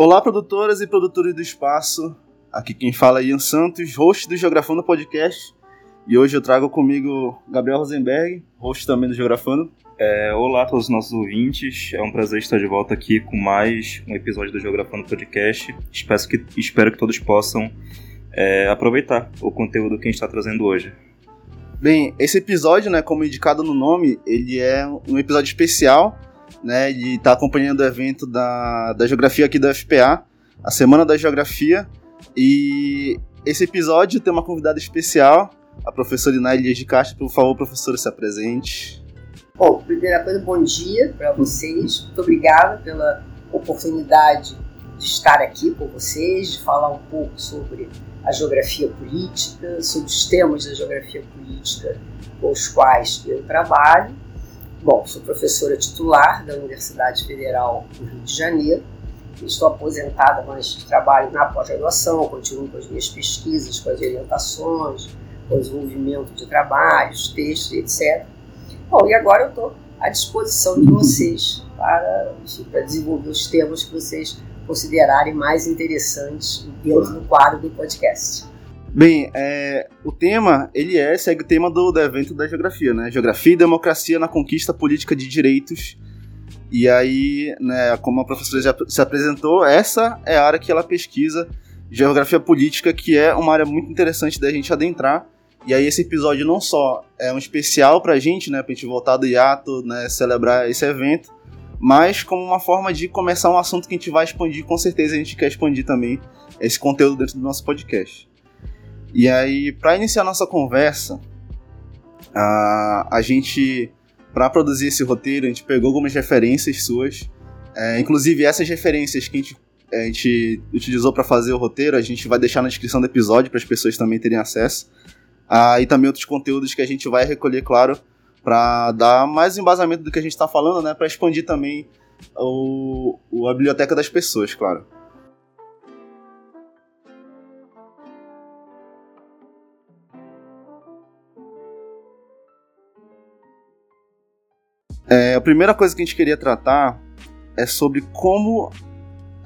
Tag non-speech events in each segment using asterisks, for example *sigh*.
Olá, produtoras e produtores do espaço. Aqui quem fala é Ian Santos, host do Geografando Podcast. E hoje eu trago comigo Gabriel Rosenberg, host também do Geografando. É, olá a todos os nossos ouvintes, é um prazer estar de volta aqui com mais um episódio do Geografando Podcast. Espero que, espero que todos possam é, aproveitar o conteúdo que a gente está trazendo hoje. Bem, esse episódio, né, como indicado no nome, ele é um episódio especial né, de estar tá acompanhando o evento da, da Geografia aqui da FPA, a Semana da Geografia. E esse episódio tem uma convidada especial, a professora Inália de Castro. Por favor, professora, se apresente. Bom, primeira coisa, bom dia para vocês. Muito obrigada pela oportunidade de estar aqui com vocês, de falar um pouco sobre a geografia política, sobre os temas da geografia política com os quais eu trabalho. Bom, sou professora titular da Universidade Federal do Rio de Janeiro. Estou aposentada, mas trabalho na pós-graduação, continuo com as minhas pesquisas, com as orientações, com o desenvolvimento de trabalhos, textos, etc. Bom, e agora eu estou à disposição de vocês para, para desenvolver os temas que vocês considerarem mais interessantes dentro do quadro do podcast. Bem, é, o tema, ele é, segue o tema do, do evento da geografia, né? Geografia e democracia na conquista política de direitos. E aí, né, como a professora já se apresentou, essa é a área que ela pesquisa, geografia política, que é uma área muito interessante da gente adentrar. E aí esse episódio não só é um especial pra gente, né, pra gente voltar do hiato, né, celebrar esse evento, mas como uma forma de começar um assunto que a gente vai expandir, com certeza a gente quer expandir também esse conteúdo dentro do nosso podcast. E aí, para iniciar nossa conversa, a, a gente, para produzir esse roteiro, a gente pegou algumas referências suas. É, inclusive, essas referências que a gente, a gente utilizou para fazer o roteiro, a gente vai deixar na descrição do episódio para as pessoas também terem acesso. Ah, e também outros conteúdos que a gente vai recolher, claro, para dar mais embasamento do que a gente está falando, né? Para expandir também o, o, a biblioteca das pessoas, claro. É, a primeira coisa que a gente queria tratar é sobre como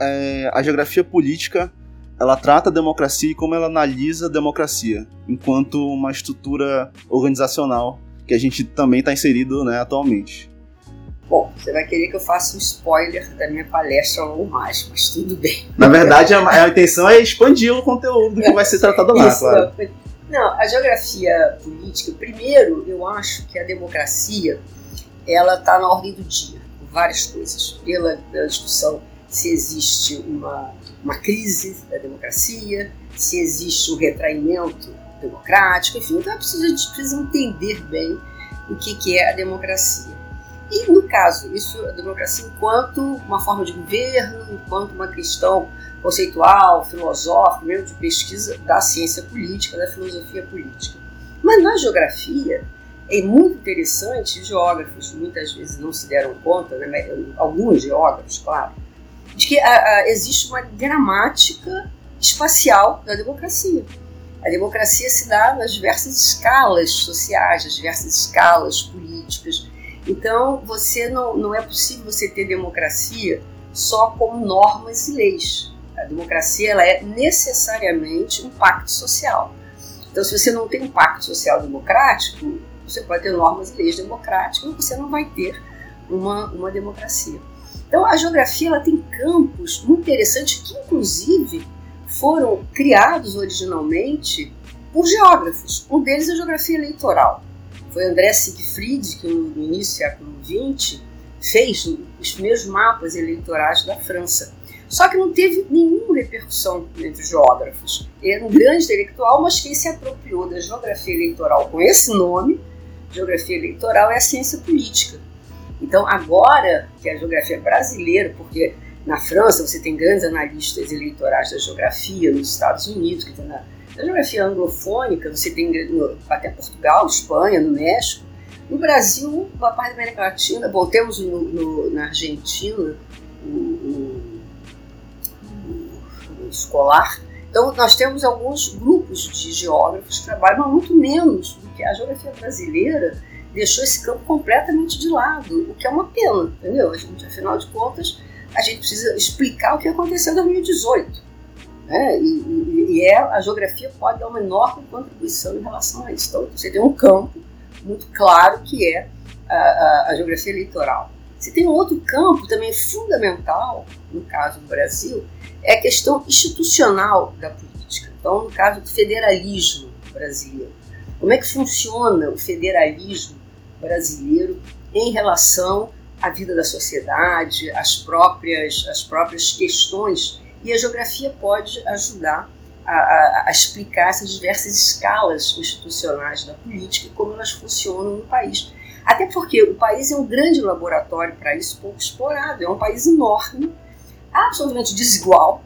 é, a geografia política ela trata a democracia e como ela analisa a democracia enquanto uma estrutura organizacional que a gente também está inserido né, atualmente. Bom, você vai querer que eu faça um spoiler da minha palestra ou mais, mas tudo bem. Na verdade, a, a intenção é expandir o conteúdo que vai ser tratado lá, Isso, claro. Não, a geografia política, primeiro, eu acho que a democracia ela está na ordem do dia, por várias coisas. Pela, pela discussão se existe uma, uma crise da democracia, se existe um retraimento democrático, enfim. Então é preciso, a gente precisa entender bem o que, que é a democracia. E, no caso, isso a democracia enquanto uma forma de governo, enquanto uma questão conceitual, filosófica, mesmo de pesquisa da ciência política, da filosofia política. Mas na geografia, é muito interessante, geógrafos muitas vezes não se deram conta, né, alguns geógrafos, claro, de que a, a, existe uma gramática espacial da democracia. A democracia se dá nas diversas escalas sociais, nas diversas escalas políticas. Então, você não, não é possível você ter democracia só como normas e leis. A democracia ela é necessariamente um pacto social. Então, se você não tem um pacto social democrático, você pode ter normas e leis democráticas, mas você não vai ter uma, uma democracia. Então, a geografia ela tem campos muito interessantes que, inclusive, foram criados originalmente por geógrafos. Um deles é a geografia eleitoral. Foi André Siegfried que, no início do século XX, fez os primeiros mapas eleitorais da França. Só que não teve nenhuma repercussão entre os geógrafos. Ele era um grande intelectual, mas quem se apropriou da geografia eleitoral com esse nome geografia eleitoral é a ciência política. Então, agora que a geografia brasileira, porque na França você tem grandes analistas eleitorais da geografia, nos Estados Unidos, que na, na geografia anglofônica você tem no, até Portugal, Espanha, no México. No Brasil, uma parte da América Latina, bom, temos no, no, na Argentina o, escolar. Então, nós temos alguns grupos de geógrafos que trabalham, mas muito menos que a geografia brasileira deixou esse campo completamente de lado, o que é uma pena, entendeu? A gente, afinal de contas, a gente precisa explicar o que aconteceu em 2018. Né? E, e, e é, a geografia pode dar uma enorme contribuição em relação a isso. Então, você tem um campo muito claro que é a, a, a geografia eleitoral. Você tem um outro campo também fundamental, no caso do Brasil, é a questão institucional da política. Então, no caso do federalismo brasileiro, como é que funciona o federalismo brasileiro em relação à vida da sociedade, às próprias, às próprias questões. E a geografia pode ajudar a, a, a explicar essas diversas escalas institucionais da política e como elas funcionam no país. Até porque o país é um grande laboratório para isso, pouco explorado. É um país enorme, absolutamente desigual.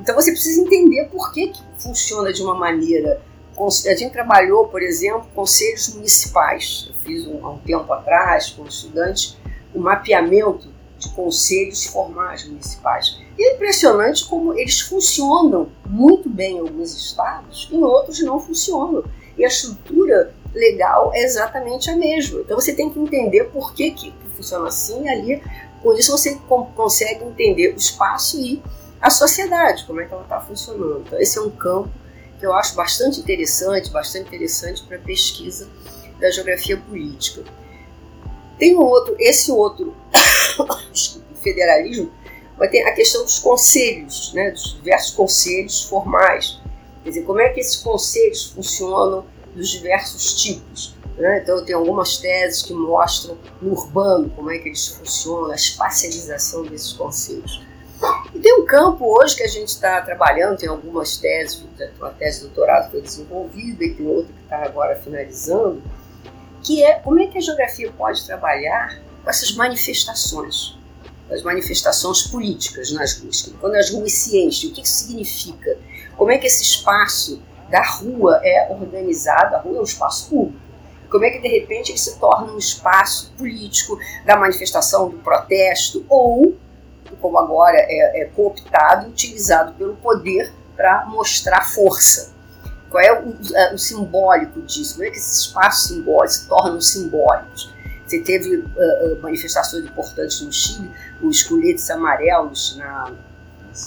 Então você precisa entender por que, que funciona de uma maneira a gente trabalhou, por exemplo, conselhos municipais. Eu fiz um, há um tempo atrás, com estudantes, o um mapeamento de conselhos formais municipais. E é impressionante como eles funcionam muito bem em alguns estados, em outros não funcionam. E a estrutura legal é exatamente a mesma. Então você tem que entender por que, que funciona assim e ali. Com isso você consegue entender o espaço e a sociedade, como é que ela está funcionando. Então esse é um campo que eu acho bastante interessante, bastante interessante para pesquisa da geografia política. Tem um outro, esse outro *coughs* federalismo, vai ter a questão dos conselhos, né, dos diversos conselhos formais. Quer dizer, como é que esses conselhos funcionam dos diversos tipos. Né? Então, tem algumas teses que mostram no urbano como é que eles funcionam, a espacialização desses conselhos. E tem um campo hoje que a gente está trabalhando, tem algumas teses, uma tese de doutorado foi desenvolvida e tem outra que está agora finalizando, que é como é que a geografia pode trabalhar com essas manifestações, as manifestações políticas nas ruas. Quando as ruas se enchem, o que isso significa? Como é que esse espaço da rua é organizado, a rua é um espaço público. Como é que de repente ele se torna um espaço político da manifestação, do protesto, ou como agora é, é cooptado e utilizado pelo poder para mostrar força. Qual é o, é o, simbólico disso? Como é que esses espaços simbólicos se tornam simbólicos? Você teve uh, manifestações importantes no Chile, os coletes amarelos na,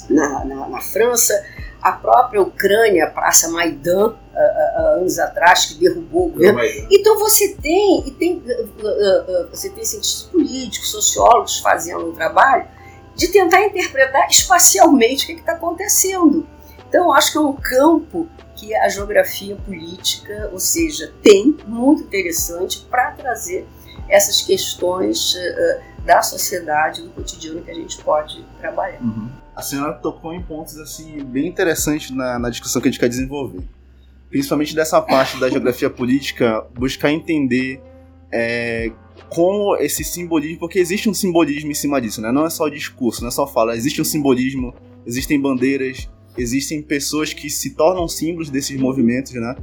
na, na, na França, a própria Ucrânia, a Praça Maidan, uh, anos atrás, que derrubou o governo. Então você tem, e tem, você tem cientistas políticos, sociólogos fazendo um trabalho de tentar interpretar espacialmente o que está acontecendo. Então, acho que é um campo que a geografia política, ou seja, tem muito interessante para trazer essas questões uh, da sociedade, do cotidiano que a gente pode trabalhar. Uhum. A senhora tocou em pontos assim bem interessantes na, na discussão que a gente quer desenvolver. Principalmente dessa parte da geografia política, buscar entender é, como esse simbolismo, porque existe um simbolismo em cima disso, né? Não é só discurso, não é só fala, existe um simbolismo, existem bandeiras, existem pessoas que se tornam símbolos desses movimentos, né?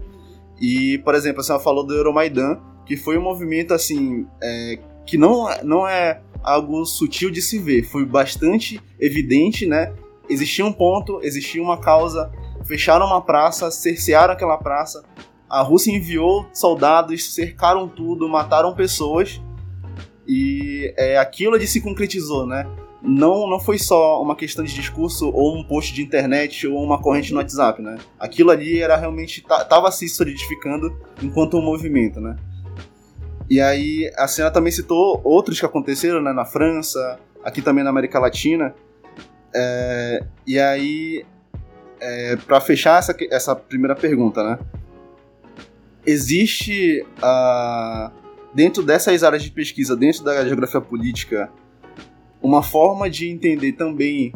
E, por exemplo, senhora falou do Euromaidan, que foi um movimento assim é, que não, não é algo sutil de se ver, foi bastante evidente, né? Existia um ponto, existia uma causa, fecharam uma praça, cercearam aquela praça, a Rússia enviou soldados, cercaram tudo, mataram pessoas e é, aquilo ali se concretizou, né? Não, não foi só uma questão de discurso ou um post de internet ou uma corrente no WhatsApp, né? Aquilo ali era realmente estava se solidificando enquanto um movimento, né? E aí a senhora também citou outros que aconteceram, né? Na França, aqui também na América Latina. É, e aí, é, para fechar essa, essa primeira pergunta, né? Existe uh, dentro dessas áreas de pesquisa, dentro da geografia política, uma forma de entender também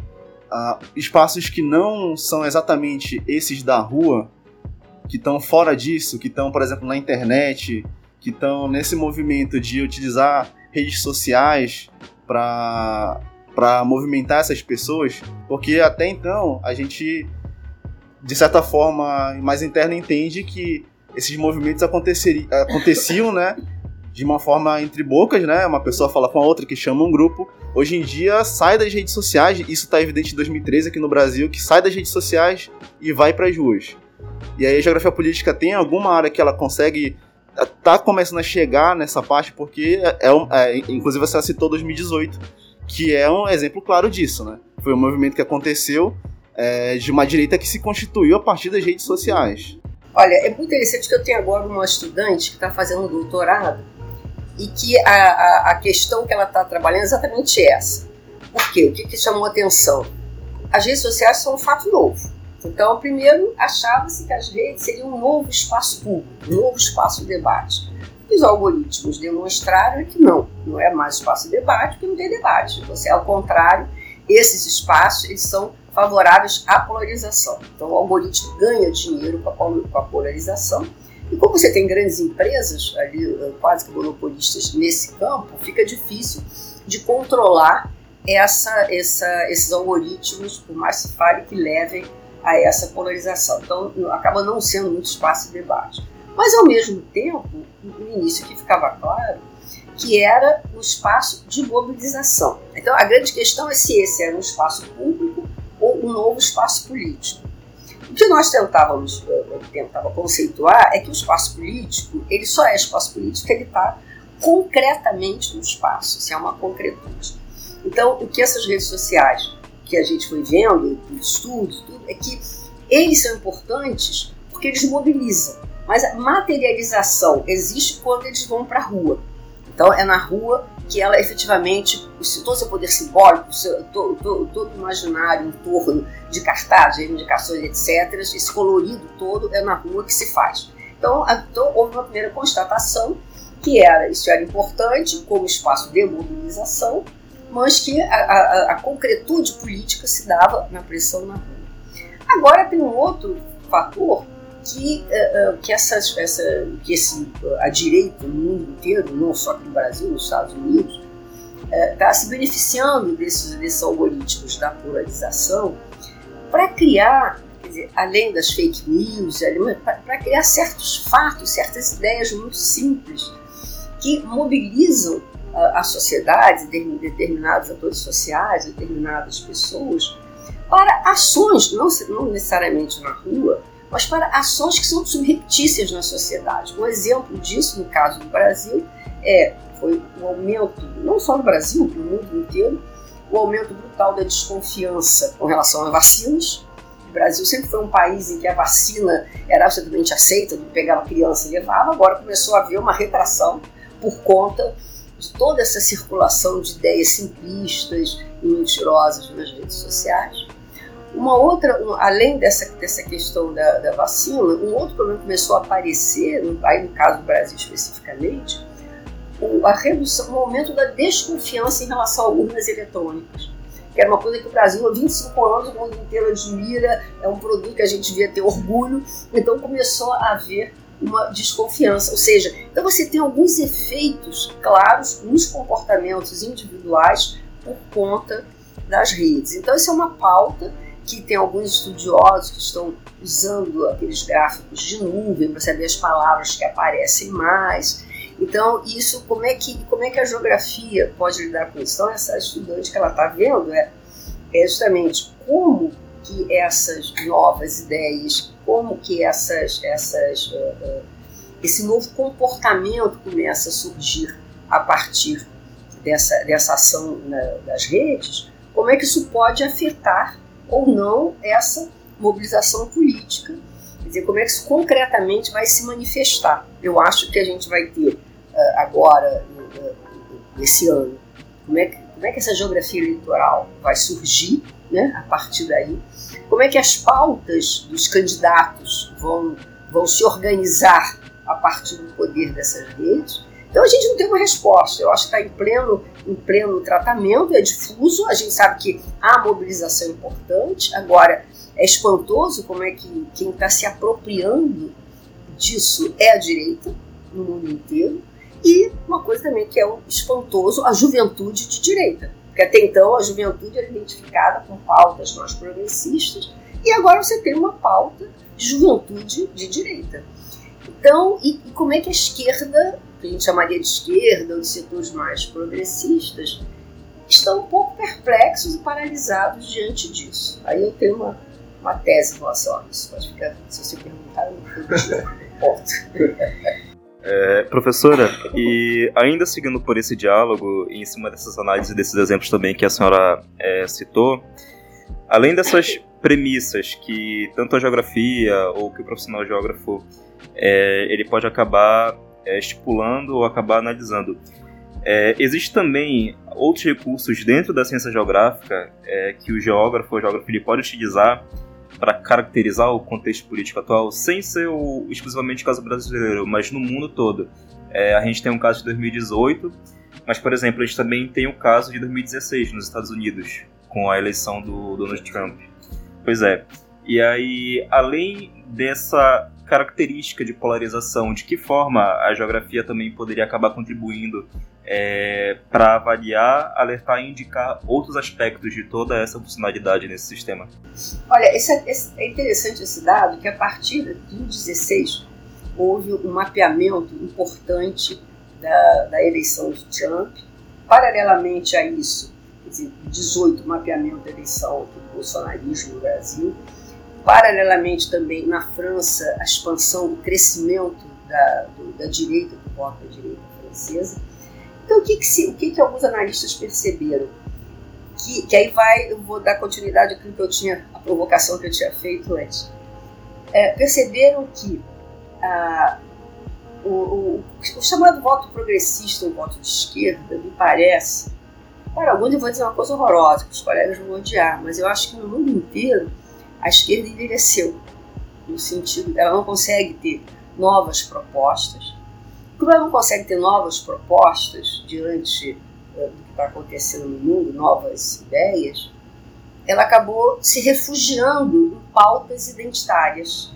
uh, espaços que não são exatamente esses da rua, que estão fora disso, que estão, por exemplo, na internet, que estão nesse movimento de utilizar redes sociais para para movimentar essas pessoas, porque até então a gente de certa forma mais interna entende que esses movimentos aconteciam, né, de uma forma entre bocas, né? Uma pessoa fala com a outra que chama um grupo. Hoje em dia sai das redes sociais, isso está evidente em 2013 aqui no Brasil, que sai das redes sociais e vai para as ruas. E aí a geografia política tem alguma área que ela consegue tá começando a chegar nessa parte porque é, um, é inclusive você citou 2018, que é um exemplo claro disso, né? Foi um movimento que aconteceu é, de uma direita que se constituiu a partir das redes sociais. Olha, é muito interessante que eu tenho agora uma estudante que está fazendo um doutorado e que a, a, a questão que ela está trabalhando é exatamente essa. Por quê? O que, que chamou atenção? As redes sociais são um fato novo. Então, primeiro, achava-se que as redes seriam um novo espaço público, um novo espaço de debate. Os algoritmos demonstraram que não, não é mais espaço de debate, porque não tem debate. Você, ao contrário, esses espaços eles são favoráveis à polarização. Então, o algoritmo ganha dinheiro com a polarização. E como você tem grandes empresas ali, eh, quase que monopolistas nesse campo, fica difícil de controlar essa, essa, esses algoritmos, por mais se fale que levem a essa polarização. Então, acaba não sendo muito espaço de debate. Mas, ao mesmo tempo, no início que ficava claro que era um espaço de mobilização. Então, a grande questão é se esse era um espaço público ou um novo espaço político. O que nós tentávamos tentava conceituar é que o espaço político ele só é espaço político ele está concretamente no espaço, se é uma concretude. Então, o que essas redes sociais que a gente foi vendo, estudos, tudo, é que eles são importantes porque eles mobilizam. Mas a materialização existe quando eles vão para a rua. Então é na rua que ela efetivamente, todo o seu poder simbólico, seu, todo, o imaginário em torno de cartazes, reivindicações, etc., esse colorido todo é na rua que se faz. Então, então houve uma primeira constatação que era isso era importante como espaço de mobilização, mas que a, a, a concretude política se dava na pressão na rua. Agora tem um outro fator que, uh, que, essas, essa, que esse, a direita no mundo inteiro, não só aqui no Brasil, nos Estados Unidos, está se beneficiando desses, desses algoritmos da polarização para criar, dizer, além das fake news, para criar certos fatos, certas ideias muito simples que mobilizam a, a sociedade, determinados atores sociais, determinadas pessoas, para ações, não, não necessariamente na rua, mas para ações que são subreptícias na sociedade. Um exemplo disso, no caso do Brasil, é foi o aumento, não só no Brasil, no mundo inteiro, o aumento brutal da desconfiança com relação a vacinas. O Brasil sempre foi um país em que a vacina era absolutamente aceita, pegava criança e levava, agora começou a haver uma retração por conta de toda essa circulação de ideias simplistas e mentirosas nas redes sociais. Uma outra, um, além dessa, dessa questão da, da, vacina, um outro problema começou a aparecer, aí no caso do Brasil especificamente, a redução, o aumento da desconfiança em relação a urnas eletrônicas. Que era uma coisa que o Brasil há 25 anos, o mundo inteiro admira, é um produto que a gente devia ter orgulho, então começou a haver uma desconfiança. Ou seja, então você tem alguns efeitos claros nos comportamentos individuais por conta das redes. Então, isso é uma pauta que tem alguns estudiosos que estão usando aqueles gráficos de nuvem para saber as palavras que aparecem mais. Então, isso, como é que, como é que a geografia pode lidar com isso? Então, essa estudante que ela está vendo é, é justamente como que essas novas ideias, como que essas, essas, uh, uh, esse novo comportamento começa a surgir a partir dessa, dessa ação na, das redes, como é que isso pode afetar ou não essa mobilização política, quer dizer, como é que isso concretamente vai se manifestar. Eu acho que a gente vai ter agora, uh, esse ano, como é, que, como é que essa geografia eleitoral vai surgir né, a partir daí, como é que as pautas dos candidatos vão, vão se organizar a partir do poder dessas redes. Então a gente não tem uma resposta. Eu acho que está em pleno, em pleno tratamento, é difuso. A gente sabe que a mobilização importante. Agora, é espantoso como é que quem está se apropriando disso é a direita no mundo inteiro. E uma coisa também que é um espantoso, a juventude de direita. Porque até então a juventude era identificada com pautas mais progressistas e agora você tem uma pauta de juventude de direita. Então, e, e como é que a esquerda, que a gente chamaria de esquerda ou de setores mais progressistas, estão um pouco perplexos e paralisados diante disso? Aí eu tenho uma, uma tese em relação a isso. Pode ficar, se você perguntar, eu não ponto. *laughs* É, professora, e ainda seguindo por esse diálogo, e em cima dessas análises desses exemplos também que a senhora é, citou, além dessas premissas que tanto a geografia ou que o profissional geógrafo é, ele pode acabar é, estipulando ou acabar analisando, é, existe também outros recursos dentro da ciência geográfica é, que o geógrafo ou geógrafo ele pode utilizar para caracterizar o contexto político atual, sem ser o, exclusivamente o caso brasileiro, mas no mundo todo. É, a gente tem um caso de 2018, mas, por exemplo, a gente também tem o caso de 2016 nos Estados Unidos, com a eleição do Donald Trump. Pois é. E aí, além dessa característica de polarização, de que forma a geografia também poderia acabar contribuindo é, para avaliar, alertar e indicar outros aspectos de toda essa funcionalidade nesse sistema? Olha, esse é, é interessante esse dado, que a partir de 2016 houve um mapeamento importante da, da eleição de Trump. Paralelamente a isso, quer dizer, 18 mapeamento da eleição do bolsonarismo no Brasil, Paralelamente também na França, a expansão, o crescimento da, do, da direita, do voto da direita francesa. Então, o que, que, se, o que, que alguns analistas perceberam? Que, que aí vai, eu vou dar continuidade àquilo que eu tinha, a provocação que eu tinha feito antes. É, perceberam que ah, o, o, o, chamado voto progressista, o voto de esquerda, me parece, para alguns eu vou dizer uma coisa horrorosa, que os colegas vão odiar, mas eu acho que no mundo inteiro a esquerda envelheceu, no sentido ela não consegue ter novas propostas. Como ela não consegue ter novas propostas diante uh, do que está acontecendo no mundo, novas ideias, ela acabou se refugiando em pautas identitárias,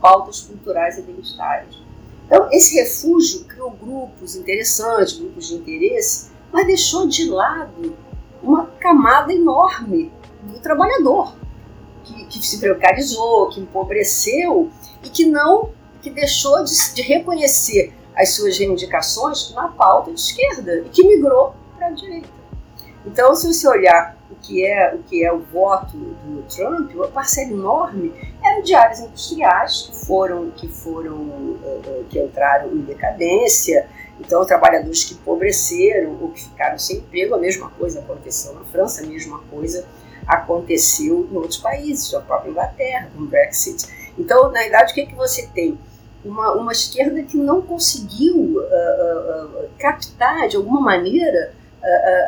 pautas culturais identitárias. Então, esse refúgio criou grupos interessantes, grupos de interesse, mas deixou de lado uma camada enorme do trabalhador, que, que se precarizou, que empobreceu e que não, que deixou de, de reconhecer as suas reivindicações na pauta de esquerda e que migrou para a direita. Então, se você olhar o que é o que é o voto do Trump, uma parcela enorme eram de áreas industriais que foram que foram que entraram em decadência. Então, trabalhadores que empobreceram ou que ficaram sem emprego, a mesma coisa aconteceu na França, a mesma coisa aconteceu em outros países, a própria Inglaterra, com o Brexit. Então, na verdade, o que, é que você tem? Uma, uma esquerda que não conseguiu uh, uh, uh, captar, de alguma maneira,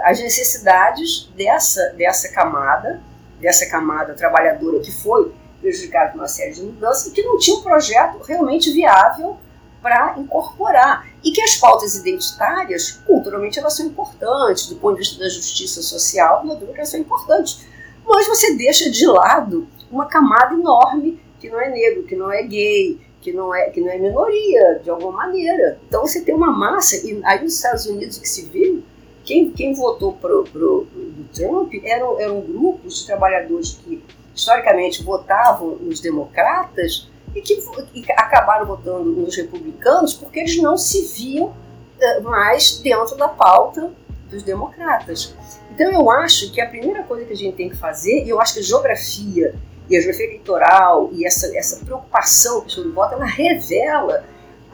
as necessidades dessa, dessa camada, dessa camada trabalhadora que foi prejudicada por uma série de mudanças e que não tinha um projeto realmente viável para incorporar. E que as pautas identitárias, culturalmente, elas são importantes, do ponto de vista da justiça social, na dúvida, elas são importantes mas você deixa de lado uma camada enorme que não é negro, que não é gay, que não é, que não é minoria, de alguma maneira. Então você tem uma massa, e aí nos Estados Unidos que se viu, quem, quem votou pro, pro, pro Trump eram, eram grupos de trabalhadores que historicamente votavam nos democratas e que, que acabaram votando nos republicanos porque eles não se viam uh, mais dentro da pauta dos democratas. Então eu acho que a primeira coisa que a gente tem que fazer, e eu acho que a geografia e a geografia eleitoral e essa, essa preocupação com o voto, ela revela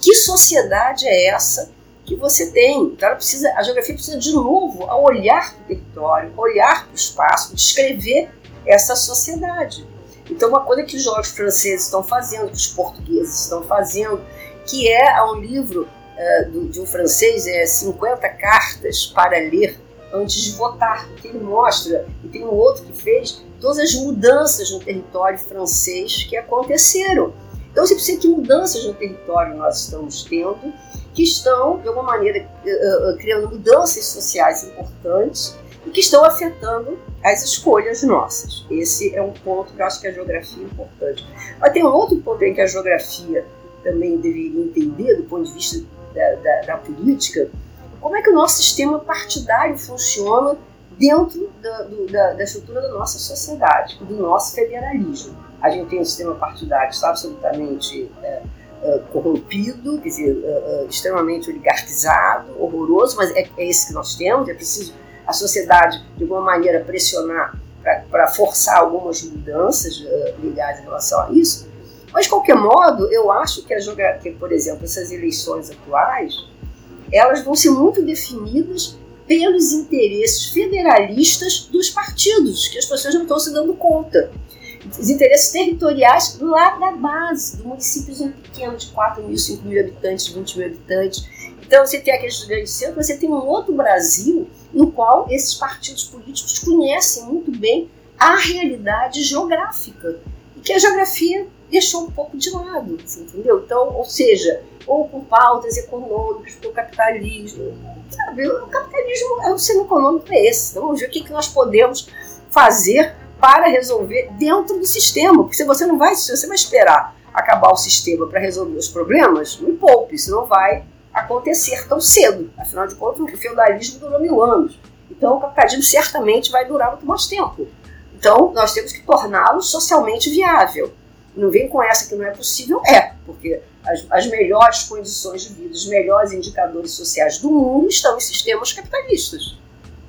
que sociedade é essa que você tem. Então ela precisa, a geografia precisa de novo a olhar para o território, olhar para o espaço, descrever essa sociedade. Então uma coisa que os jovens franceses estão fazendo, que os portugueses estão fazendo, que é um livro uh, do, de um francês, é 50 cartas para ler antes de votar, porque ele mostra, e tem um outro que fez, todas as mudanças no território francês que aconteceram. Então você precisa que mudanças no território nós estamos tendo, que estão, de alguma maneira, eh, eh, eh, criando mudanças sociais importantes e que estão afetando as escolhas nossas. Esse é um ponto que eu acho que a geografia é importante. Mas tem um outro ponto em que a geografia também deveria entender, do ponto de vista da, da, da política, como é que o nosso sistema partidário funciona dentro da, do, da, da estrutura da nossa sociedade, do nosso federalismo. A gente tem um sistema partidário que está absolutamente é, é, corrompido, quer dizer, é, é extremamente oligarquizado, horroroso, mas é, é, esse que nós temos. É preciso a sociedade, de alguma maneira, pressionar para forçar algumas mudanças uh, ligadas em relação a isso. Mas, de qualquer modo, eu acho que, a que, por exemplo, essas eleições atuais, elas vão ser muito definidas pelos interesses federalistas dos partidos, que as pessoas não estão se dando conta. Os interesses territoriais lá da base, do município pequeno de 4 mil, 5 mil habitantes, 20 mil habitantes. Então você tem aqueles grandes centros, você tem um outro Brasil no qual esses partidos políticos conhecem muito bem a realidade geográfica e que a geografia deixou um pouco de lado, entendeu? Então, ou seja, ou com pautas econômicas para o capitalismo, sabe? O capitalismo é o sistema econômico é esse. Então, vamos ver o que, que nós podemos fazer para resolver dentro do sistema, porque se você não vai, se você vai esperar acabar o sistema para resolver os problemas, não poupe, isso não vai acontecer tão cedo. Afinal de contas, o feudalismo durou mil anos. Então, o capitalismo certamente vai durar muito mais tempo. Então, nós temos que torná-lo socialmente viável. Não vem com essa que não é possível, é, porque as, as melhores condições de vida, os melhores indicadores sociais do mundo estão em sistemas capitalistas,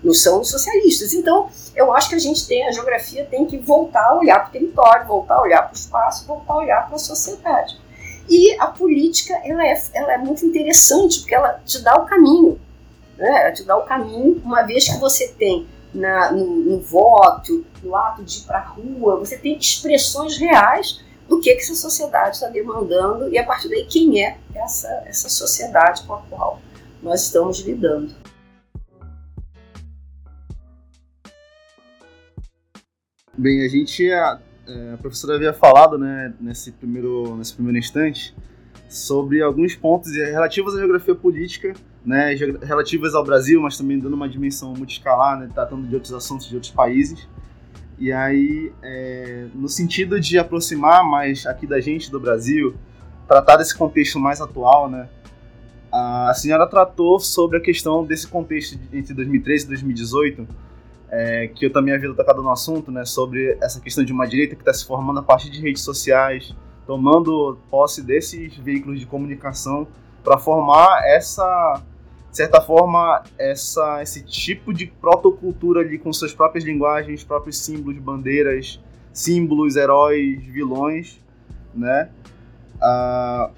não são socialistas. Então, eu acho que a gente tem, a geografia tem que voltar a olhar para o território, voltar a olhar para o espaço, voltar a olhar para a sociedade. E a política, ela é, ela é muito interessante, porque ela te dá o caminho. Né? Ela te dá o caminho, uma vez que você tem na, no, no voto, no ato de ir para a rua, você tem expressões reais do que, que essa sociedade está demandando e a partir daí quem é essa, essa sociedade com a qual nós estamos lidando. Bem, a gente, a, é, a professora havia falado né, nesse, primeiro, nesse primeiro instante sobre alguns pontos relativos à geografia política, né, relativas ao Brasil, mas também dando uma dimensão multiscalar, né, tratando de outros assuntos de outros países. E aí, é, no sentido de aproximar mais aqui da gente, do Brasil, tratar desse contexto mais atual, né? A senhora tratou sobre a questão desse contexto entre 2013 e 2018, é, que eu também havia tocado no assunto, né? Sobre essa questão de uma direita que está se formando a partir de redes sociais, tomando posse desses veículos de comunicação para formar essa de certa forma, essa, esse tipo de protocultura ali com suas próprias linguagens, próprios símbolos, bandeiras, símbolos, heróis, vilões, né? Ah,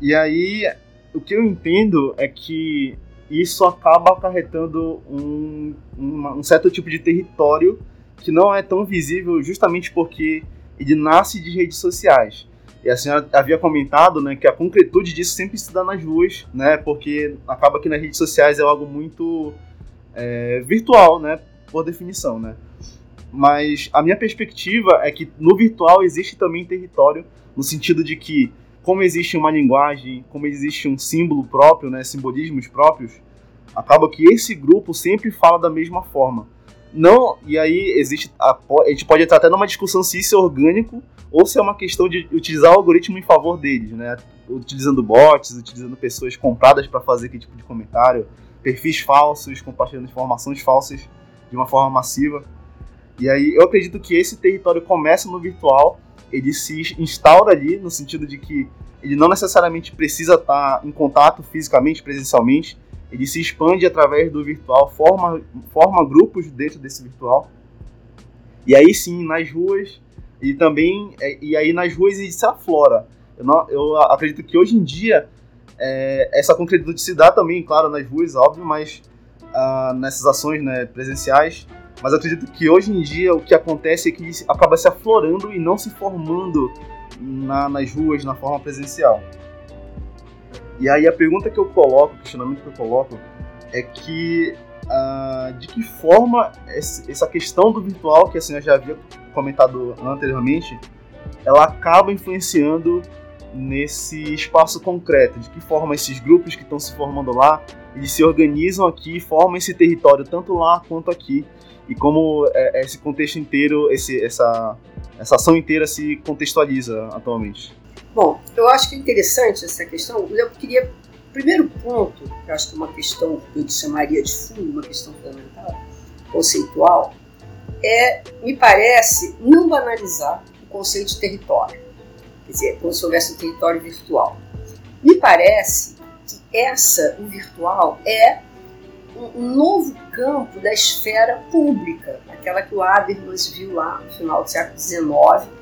e aí, o que eu entendo é que isso acaba acarretando um, um, um certo tipo de território que não é tão visível justamente porque ele nasce de redes sociais. E a senhora havia comentado, né, que a concretude disso sempre se dá nas ruas, né, porque acaba que nas redes sociais é algo muito é, virtual, né, por definição, né. Mas a minha perspectiva é que no virtual existe também território, no sentido de que, como existe uma linguagem, como existe um símbolo próprio, né, simbolismos próprios, acaba que esse grupo sempre fala da mesma forma. Não, e aí existe a, a gente pode entrar até numa discussão se isso é orgânico ou se é uma questão de utilizar o algoritmo em favor deles, né? Utilizando bots, utilizando pessoas compradas para fazer aquele tipo de comentário, perfis falsos, compartilhando informações falsas de uma forma massiva. E aí eu acredito que esse território começa no virtual, ele se instaura ali no sentido de que ele não necessariamente precisa estar em contato fisicamente, presencialmente, ele se expande através do virtual, forma, forma grupos dentro desse virtual. E aí sim, nas ruas, e também, é, e aí nas ruas ele se aflora. Eu, não, eu acredito que hoje em dia é, essa concretude se dá também, claro, nas ruas, óbvio, mas ah, nessas ações né, presenciais. Mas acredito que hoje em dia o que acontece é que acaba se aflorando e não se formando na, nas ruas na forma presencial. E aí a pergunta que eu coloco, o questionamento que eu coloco, é que uh, de que forma essa questão do virtual, que assim eu já havia comentado anteriormente, ela acaba influenciando nesse espaço concreto, de que forma esses grupos que estão se formando lá, eles se organizam aqui formam esse território tanto lá quanto aqui, e como é, esse contexto inteiro, esse, essa, essa ação inteira se contextualiza atualmente. Bom, eu acho que é interessante essa questão. Eu queria. Primeiro ponto, que eu acho que é uma questão que eu chamaria de fundo, uma questão fundamental, conceitual, é, me parece, não banalizar o conceito de território. Quer dizer, como se houvesse um território virtual. Me parece que essa, o virtual, é um, um novo campo da esfera pública, aquela que o Habermas viu lá no final do século XIX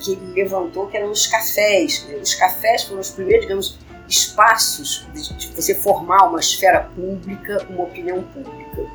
que ele levantou, que eram os cafés. Os cafés foram os primeiros, digamos, espaços de você formar uma esfera pública, uma opinião pública.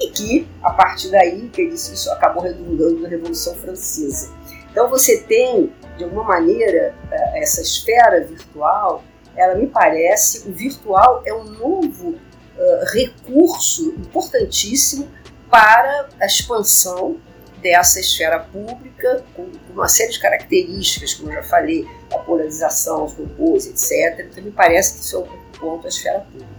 E que, a partir daí, que isso, isso acabou redundando na Revolução Francesa. Então você tem, de alguma maneira, eh, essa esfera virtual, ela me parece, o virtual é um novo uh, recurso importantíssimo para a expansão dessa esfera pública, com uma série de características, como já falei, a polarização, os robôs, etc. Então, me parece que isso é um ponto da esfera pública.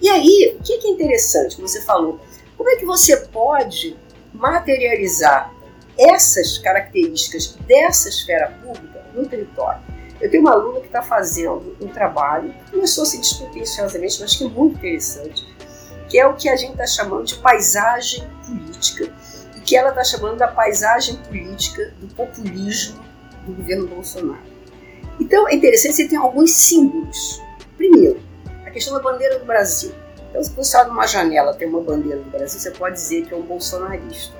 E aí, o que é interessante, você falou, como é que você pode materializar essas características dessa esfera pública no território? Eu tenho uma aluna que está fazendo um trabalho, começou assim despretensiosamente, mas que é muito interessante, que é o que a gente está chamando de paisagem política que ela está chamando da paisagem política do populismo do governo Bolsonaro. Então é interessante, você tem alguns símbolos. Primeiro, a questão da bandeira do Brasil. Então, se você olha numa janela tem uma bandeira do Brasil, você pode dizer que é um bolsonarista.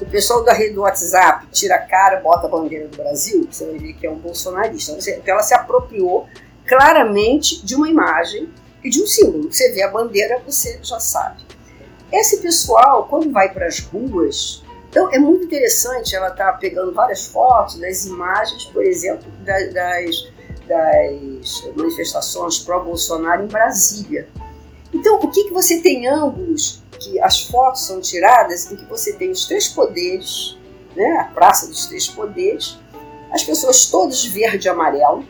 O pessoal da rede do WhatsApp tira a cara, bota a bandeira do Brasil, você vai ver que é um bolsonarista. Então ela se apropriou claramente de uma imagem e de um símbolo. Você vê a bandeira, você já sabe. Esse pessoal, quando vai para as ruas, então é muito interessante, ela está pegando várias fotos das imagens, por exemplo, das, das, manifestações pró-Bolsonaro em Brasília. Então, o que, que você tem ângulos que as fotos são tiradas em que você tem os três poderes, né, a Praça dos Três Poderes, as pessoas todas de verde e amarelo,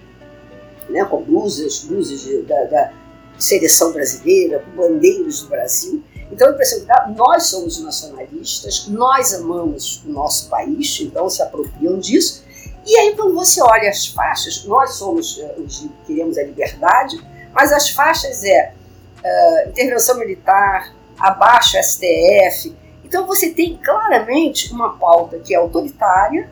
né, com blusas, blusas de, da, da seleção brasileira, com bandeiras do Brasil, então, impressão que dá, nós somos nacionalistas, nós amamos o nosso país, então se apropriam disso. E aí, quando você olha as faixas, nós somos uh, os que queremos a liberdade, mas as faixas é uh, intervenção militar, abaixo STF. Então, você tem claramente uma pauta que é autoritária,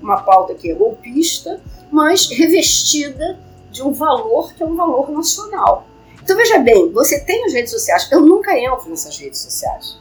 uma pauta que é golpista, mas revestida de um valor que é um valor nacional. Então veja bem, você tem as redes sociais. Eu nunca entro nessas redes sociais.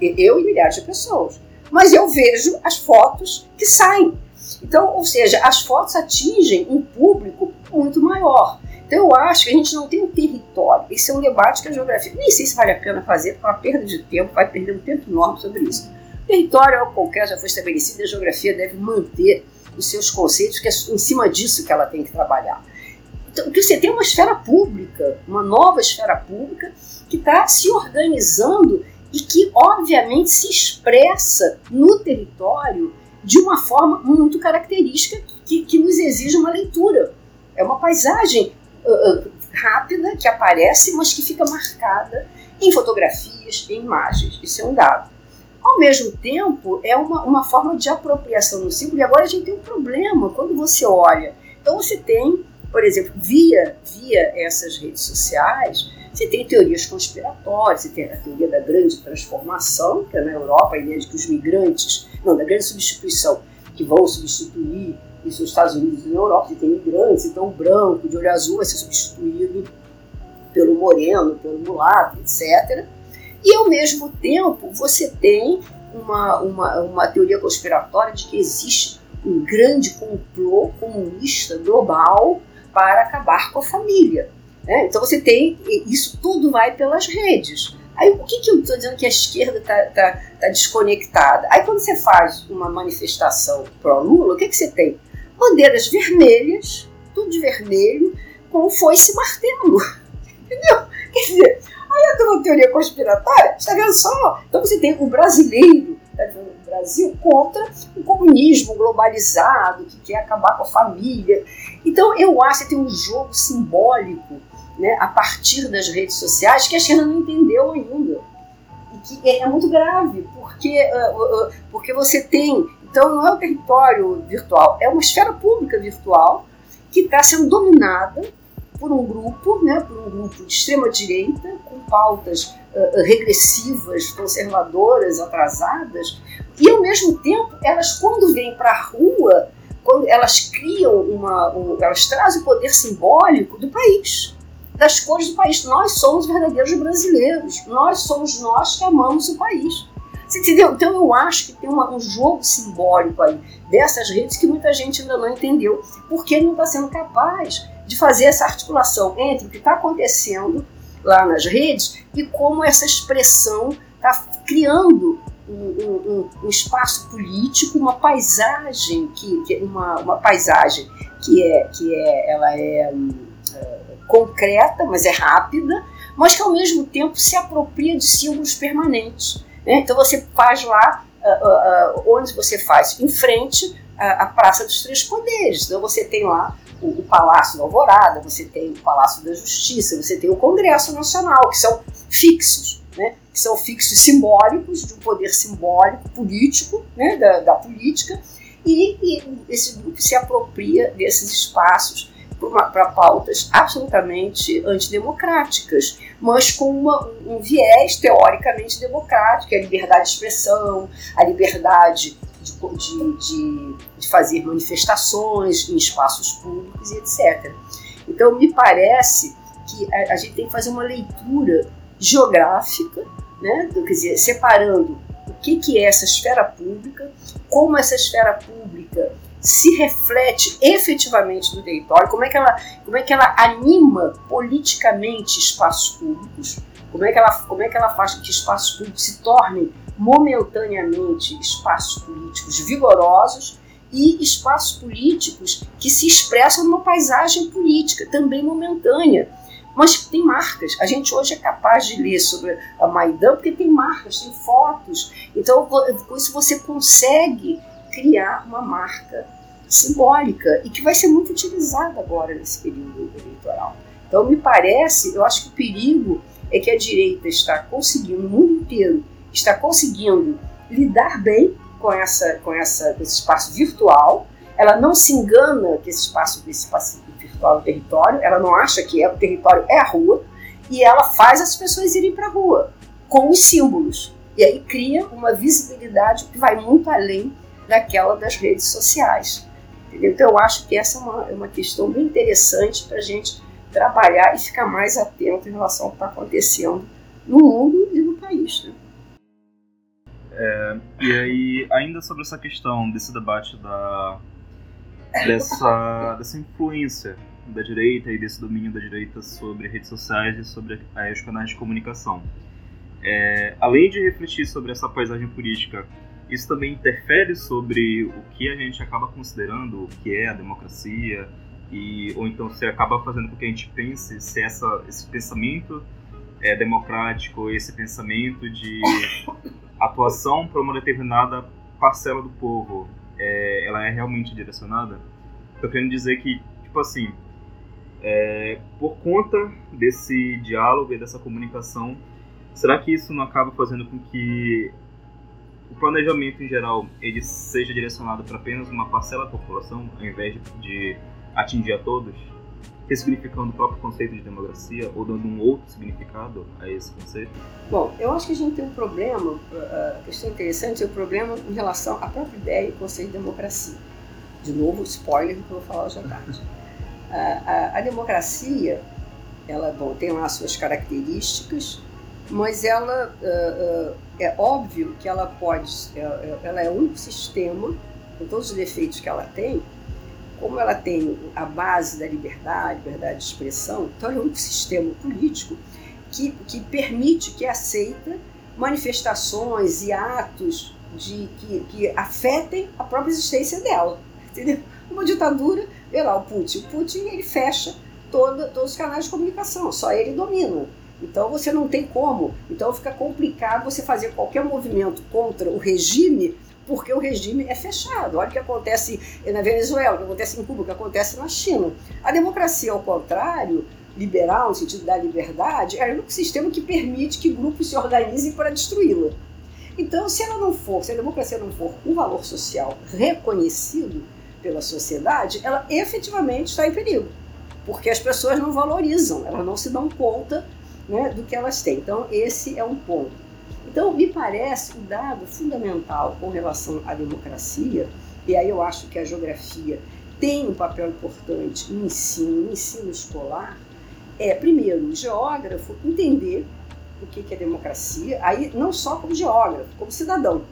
Eu e milhares de pessoas. Mas eu vejo as fotos que saem. Então, ou seja, as fotos atingem um público muito maior. Então eu acho que a gente não tem um território. Esse é um debate que a geografia. Nem sei se vale a pena fazer, porque é uma perda de tempo, vai perder um tempo enorme sobre isso. O território é qualquer, já foi estabelecido, a geografia deve manter os seus conceitos, que é em cima disso que ela tem que trabalhar. Então, que você tem uma esfera pública, uma nova esfera pública, que está se organizando e que, obviamente, se expressa no território de uma forma muito característica que, que nos exige uma leitura. É uma paisagem uh, rápida que aparece, mas que fica marcada em fotografias, em imagens. Isso é um dado. Ao mesmo tempo, é uma, uma forma de apropriação do símbolo. E agora a gente tem um problema quando você olha. Então, você tem por exemplo, via, via essas redes sociais, você tem teorias conspiratórias, você tem a teoria da grande transformação, que é na Europa a ideia de que os migrantes, não, da grande substituição, que vão substituir isso nos Estados Unidos e na Europa, você tem migrantes, então o branco de olho azul vai ser substituído pelo moreno, pelo mulato, etc. E ao mesmo tempo você tem uma, uma, uma teoria conspiratória de que existe um grande complô comunista global para acabar com a família. Né? Então você tem, isso tudo vai pelas redes. Aí o que, que eu estou dizendo que a esquerda está tá, tá desconectada? Aí quando você faz uma manifestação pró-Lula, o que, que você tem? Bandeiras vermelhas, tudo de vermelho, com foice martelo. *laughs* Entendeu? Quer dizer, aí tenho uma teoria conspiratória, está vendo só? Então você tem o brasileiro, tá vendo? Brasil contra o comunismo globalizado, que quer acabar com a família. Então, eu acho que tem um jogo simbólico né, a partir das redes sociais que a China não entendeu ainda. E que é, é muito grave, porque, uh, uh, porque você tem. Então, não é o território virtual, é uma esfera pública virtual que está sendo dominada por um grupo, né, por um grupo de extrema direita, com pautas uh, regressivas, conservadoras, atrasadas, e ao mesmo tempo elas quando vêm para a rua quando elas criam uma, um, elas trazem o poder simbólico do país, das cores do país. Nós somos verdadeiros brasileiros, nós somos nós que amamos o país. Você entendeu? Então eu acho que tem uma, um jogo simbólico aí dessas redes que muita gente ainda não entendeu, porque não está sendo capaz de fazer essa articulação entre o que está acontecendo lá nas redes e como essa expressão está criando um, um, espaço político, uma paisagem que, que uma, uma paisagem que é que é ela é, é concreta, mas é rápida, mas que ao mesmo tempo se apropria de símbolos permanentes. Né? Então você faz lá uh, uh, onde você faz em frente à Praça dos Três Poderes. Então você tem lá o, o, Palácio da Alvorada, você tem o Palácio da Justiça, você tem o Congresso Nacional, que são fixos, né? que são fixos simbólicos, de um poder simbólico, político, né? da, da política, e, e esse grupo se apropria desses espaços para pautas absolutamente antidemocráticas, mas com uma, um viés teoricamente democrático, é a liberdade de expressão, a liberdade de, de, de, fazer manifestações em espaços públicos e etc. Então, me parece que a, a gente tem que fazer uma leitura geográfica, né, quer dizer, separando o que, que é essa esfera pública, como essa esfera pública se reflete efetivamente no território, como é que ela, como é que ela anima politicamente espaços públicos, como é que ela, como é que ela faz que espaços públicos se tornem momentaneamente espaços políticos vigorosos e espaços políticos que se expressam numa paisagem política também momentânea, mas tem marcas. A gente hoje é capaz de ler sobre a Maidan porque tem marcas, tem fotos. Então, com isso você consegue criar uma marca simbólica e que vai ser muito utilizada agora nesse período eleitoral. Então, me parece, eu acho que o perigo é que a direita está conseguindo, no mundo inteiro, está conseguindo lidar bem com, essa, com, essa, com esse espaço virtual. Ela não se engana que esse espaço, esse espaço virtual é o território, ela não acha que é, o território é a rua, e ela faz as pessoas irem para a rua com os símbolos. E aí cria uma visibilidade que vai muito além daquela das redes sociais. Entendeu? Então eu acho que essa é uma, é uma questão bem interessante para a gente trabalhar e ficar mais atento em relação ao que está acontecendo no mundo e no país. Né? É, e aí, ainda sobre essa questão desse debate da, dessa, dessa influência da direita e desse domínio da direita sobre redes sociais e sobre os canais de comunicação. É, além de refletir sobre essa paisagem política, isso também interfere sobre o que a gente acaba considerando o que é a democracia e ou então se acaba fazendo com que a gente pense se essa, esse pensamento é democrático, esse pensamento de atuação para uma determinada parcela do povo, é, ela é realmente direcionada? Estou querendo dizer que, tipo assim, é, por conta desse diálogo e dessa comunicação, será que isso não acaba fazendo com que o planejamento em geral ele seja direcionado para apenas uma parcela da população, ao invés de atingir a todos? Ressignificando o próprio conceito de democracia ou dando um outro significado a esse conceito? Bom, eu acho que a gente tem um problema, a questão interessante é o problema em relação à própria ideia e conceito de democracia. De novo, spoiler do que eu vou falar hoje à tarde. *laughs* A, a, a democracia, ela bom, tem lá suas características, mas ela uh, é óbvio que ela pode, ela é um sistema, com todos os defeitos que ela tem, como ela tem a base da liberdade, liberdade de expressão, então é um sistema político que, que permite, que aceita manifestações e atos de, que, que afetem a própria existência dela. Entendeu? Uma ditadura, vê lá o Putin. O Putin ele fecha toda, todos os canais de comunicação, só ele domina. Então você não tem como. Então fica complicado você fazer qualquer movimento contra o regime porque o regime é fechado. Olha o que acontece na Venezuela, o que acontece em Cuba, o que acontece na China. A democracia, ao contrário, liberal, no sentido da liberdade, é um sistema que permite que grupos se organizem para destruí-la. Então, se ela não for, se a democracia não for um valor social reconhecido pela sociedade, ela efetivamente está em perigo, porque as pessoas não valorizam, elas não se dão conta né, do que elas têm. Então, esse é um ponto. Então, me parece um dado fundamental com relação à democracia, e aí eu acho que a geografia tem um papel importante no ensino, no ensino escolar, é, primeiro, o geógrafo entender o que é democracia, aí não só como geógrafo, como cidadão.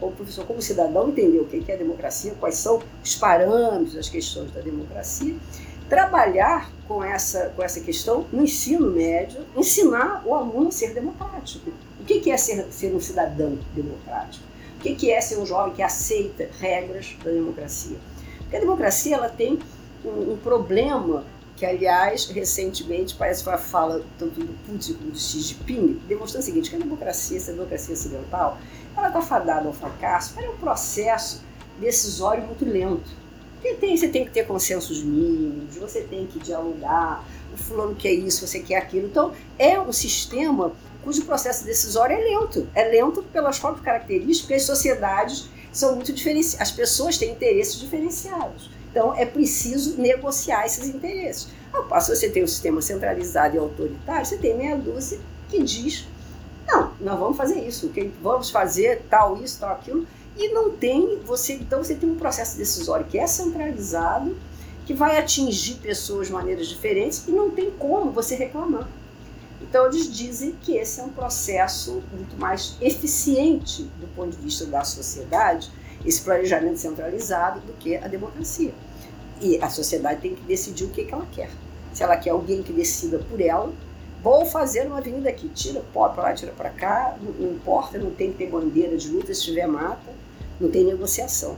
Como professor, como cidadão, entender o que é democracia, quais são os parâmetros das questões da democracia, trabalhar com essa, com essa questão no ensino médio, ensinar o aluno a ser democrático. O que é ser, ser um cidadão democrático? O que é ser um jovem que aceita regras da democracia? Porque a democracia ela tem um, um problema que, aliás, recentemente parece que a fala tanto do Putin como do Xi Jinping, demonstrando o seguinte, que a democracia, essa democracia ocidental, ela está fadada ao fracasso, ela é um processo decisório muito lento. Porque tem, você tem que ter consensos mínimos, você tem que dialogar, o fulano quer isso, você quer aquilo. Então, é um sistema cujo processo decisório é lento. É lento pelas próprias características, as sociedades são muito diferenciadas, as pessoas têm interesses diferenciados. Então, é preciso negociar esses interesses. Ao passo que você tem um sistema centralizado e autoritário, você tem meia dúzia que diz: não, nós vamos fazer isso, vamos fazer tal, isso, tal, aquilo. E não tem, você então você tem um processo decisório que é centralizado, que vai atingir pessoas de maneiras diferentes e não tem como você reclamar. Então, eles dizem que esse é um processo muito mais eficiente do ponto de vista da sociedade, esse planejamento centralizado, do que a democracia. E a sociedade tem que decidir o que, que ela quer. Se ela quer alguém que decida por ela, vou fazer uma avenida aqui, tira pó para lá, tira para cá, não, não, importa, não tem que ter bandeira de luta, se tiver mata, não tem negociação.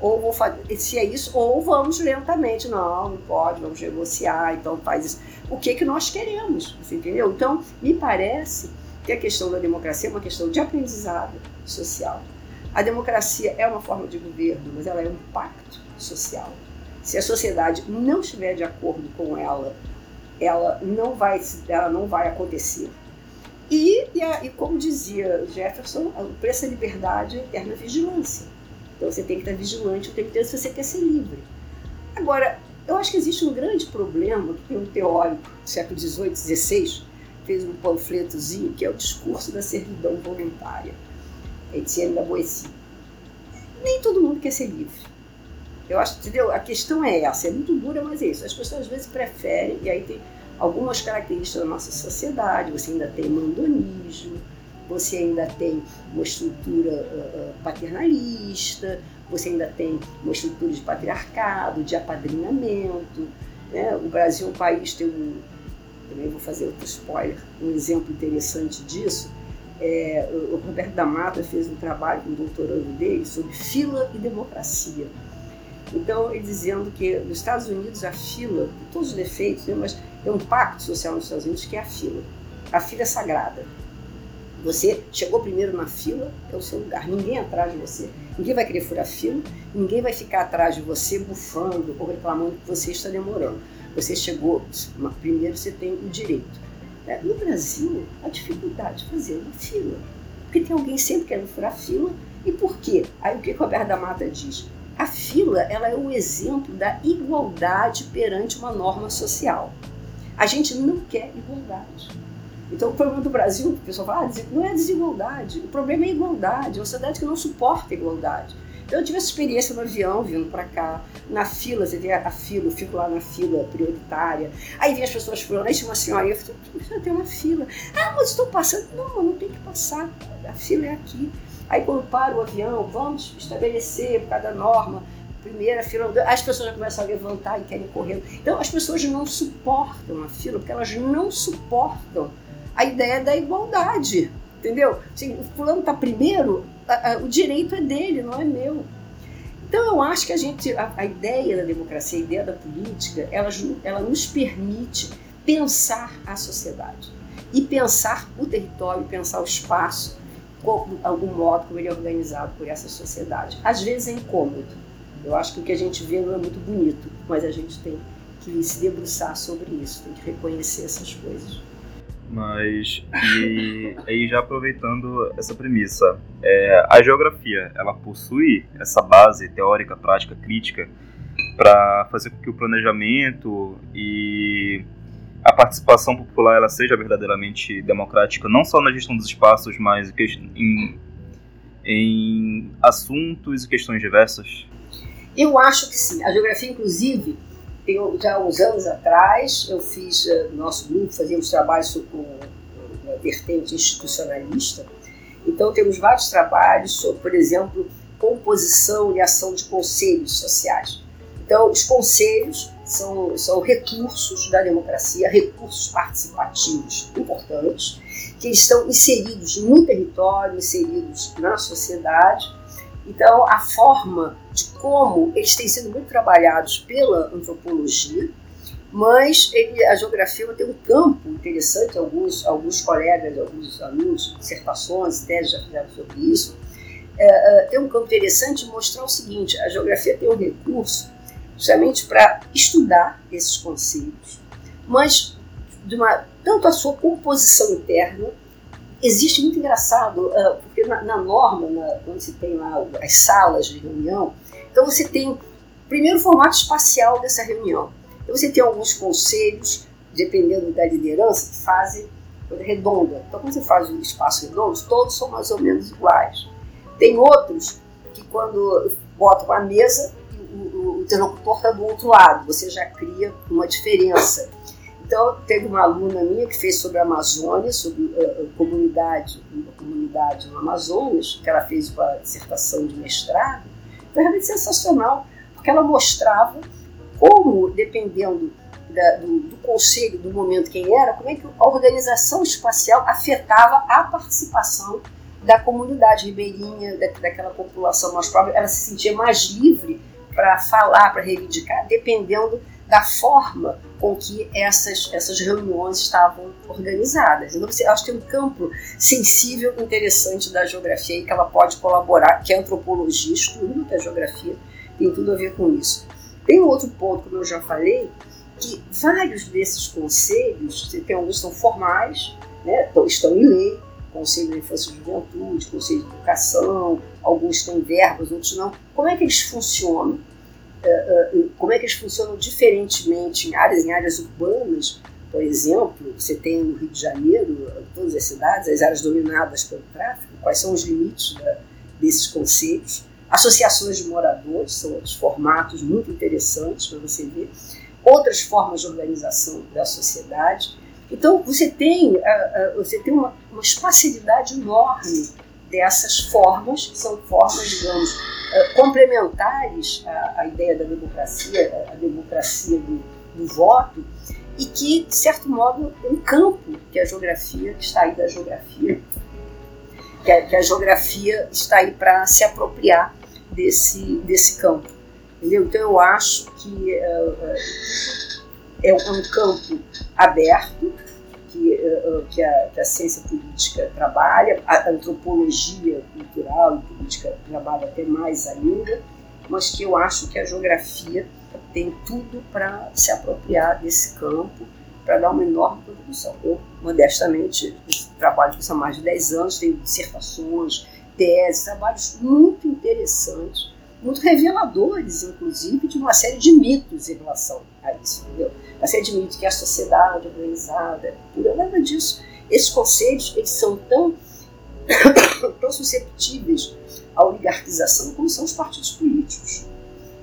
Ou vou fazer, se é isso, ou vamos lentamente, não, não pode, vamos negociar, então faz isso. O que que nós queremos, você entendeu? Então, me parece que a questão da democracia é uma questão de aprendizado social. A democracia é uma forma de governo, mas ela é um pacto social. Se a sociedade não estiver de acordo com ela, ela não vai, ela não vai acontecer. E, e, a, e como dizia Jefferson, o preço da liberdade é eterna vigilância. Então você tem que estar vigilante o tempo inteiro se você quer ser livre. Agora, eu acho que existe um grande problema, que tem um teórico do século XVIII, XVI, fez um panfletozinho, que é o discurso da servidão voluntária, Etienne da Boétie. Nem todo mundo quer ser livre. Eu acho, entendeu? A questão é essa, é muito dura, mas é isso. As pessoas às vezes preferem, e aí tem algumas características da nossa sociedade, você ainda tem mandonismo, você ainda tem uma estrutura uh, paternalista, você ainda tem uma estrutura de patriarcado, de apadrinhamento. Né? O Brasil é um país, tem um, também vou fazer outro spoiler, um exemplo interessante disso. É, o Roberto da Mata fez um trabalho com o doutorando dele sobre fila e democracia. Então, ele dizendo que nos Estados Unidos a fila, todos os defeitos, né, mas tem um pacto social nos Estados Unidos que é a fila. A fila é sagrada. Você chegou primeiro na fila, é o seu lugar. Ninguém é atrás de você. Ninguém vai querer furar fila, ninguém vai ficar atrás de você bufando ou reclamando que você está demorando. Você chegou primeiro, você tem o direito. É, no Brasil, a dificuldade de fazer uma fila. Porque tem alguém sempre querendo furar fila. E por quê? Aí o que Roberto da Mata diz? A fila ela é o exemplo da igualdade perante uma norma social. A gente não quer igualdade. Então, o problema do Brasil, o pessoal fala, ah, não é desigualdade, o problema é igualdade, é uma sociedade que não suporta igualdade. Então, eu tive essa experiência no avião, vindo para cá, na fila, você vê a fila, eu fico lá na fila prioritária, aí vem as pessoas falando, aí tinha uma senhora, eu falei, ter uma fila. Ah, mas estou passando. Não, não tem que passar, a fila é aqui. Aí quando para o avião, vamos estabelecer por cada norma, primeira fila, as pessoas já começam a levantar e querem correr. Então as pessoas não suportam a fila, porque elas não suportam a ideia da igualdade, entendeu? Assim, o fulano está primeiro, a, a, o direito é dele, não é meu. Então eu acho que a gente, a, a ideia da democracia, a ideia da política, ela, ela nos permite pensar a sociedade e pensar o território, pensar o espaço, algum modo como ele é organizado por essa sociedade. Às vezes é incômodo. Eu acho que o que a gente vê não é muito bonito, mas a gente tem que se debruçar sobre isso, tem que reconhecer essas coisas. Mas, e *laughs* aí já aproveitando essa premissa, é, a geografia, ela possui essa base teórica, prática, crítica para fazer com que o planejamento e a participação popular ela seja verdadeiramente democrática, não só na gestão dos espaços, mas em, em assuntos e questões diversas? Eu acho que sim. A geografia, inclusive, tem já uns anos atrás, eu fiz, uh, nosso grupo, fazíamos trabalhos com uma vertente institucionalista. Então, temos vários trabalhos sobre, por exemplo, composição e ação de conselhos sociais. Então, os conselhos são, são recursos da democracia, recursos participativos importantes, que estão inseridos no território, inseridos na sociedade. Então, a forma de como eles têm sido muito trabalhados pela antropologia, mas ele, a geografia tem um campo interessante, alguns, alguns colegas, alguns alunos, dissertações, teses já fizeram sobre isso, é, é, tem um campo interessante de mostrar o seguinte, a geografia tem um recurso justamente para estudar esses conceitos, mas de uma, tanto a sua composição interna, existe muito engraçado, uh, porque na, na norma, na, quando se tem lá as salas de reunião, então você tem primeiro o formato espacial dessa reunião. Então você tem alguns conselhos, dependendo da liderança, que fazem redonda. Então quando você faz um espaço redondo, todos são mais ou menos iguais. Tem outros que quando botam a mesa, o, interlocutor está do outro lado, você já cria uma diferença. Então, teve uma aluna minha que fez sobre a Amazônia, sobre a comunidade, uma comunidade no Amazonas, que ela fez uma dissertação de mestrado. Foi realmente sensacional, porque ela mostrava como, dependendo da, do, do, conselho, do momento quem era, como é que a organização espacial afetava a participação da comunidade ribeirinha, da, daquela população mais pobre, ela se sentia mais livre para falar, para reivindicar, dependendo da forma com que essas, essas reuniões estavam organizadas. Então, você, acho que tem um campo sensível interessante da geografia e que ela pode colaborar, que é antropologia, estudo da geografia, tem tudo a ver com isso. Tem um outro ponto, como eu já falei, que vários desses conselhos, tem alguns são formais, né, estão em lei, Conselho da Infância e Juventude, Conselho de Educação, alguns têm verbas, outros não. Como é que eles funcionam? É, é, como é que eles funcionam diferentemente em áreas, em áreas urbanas? Por exemplo, você tem no Rio de Janeiro, todas as cidades, as áreas dominadas pelo tráfico, quais são os limites da, desses conselhos? Associações de moradores são outros formatos muito interessantes para você ver. Outras formas de organização da sociedade. Então, você tem, você tem uma, uma espacialidade enorme dessas formas, que são formas, digamos, complementares à, à, ideia da democracia, a democracia do, do voto, e que, de certo modo, um campo que a geografia, que está aí da geografia, que a, que a geografia está aí para se apropriar desse, desse campo. Entendeu? Então, eu acho que é um campo aberto que, a, que a ciência política trabalha, a antropologia cultural e política trabalha até mais ainda, mas que eu acho que a geografia tem tudo para se apropriar desse campo, para dar uma enorme contribuição. Eu, modestamente, trabalho com isso há mais de 10 anos, tenho dissertações, teses, trabalhos muito interessantes muito reveladores, inclusive, de uma série de mitos em relação a isso, entendeu? Uma série de mitos que a sociedade organizada é pura, nada disso. Esses conceitos, eles são tão, *coughs* tão susceptíveis à oligarquização como são os partidos políticos,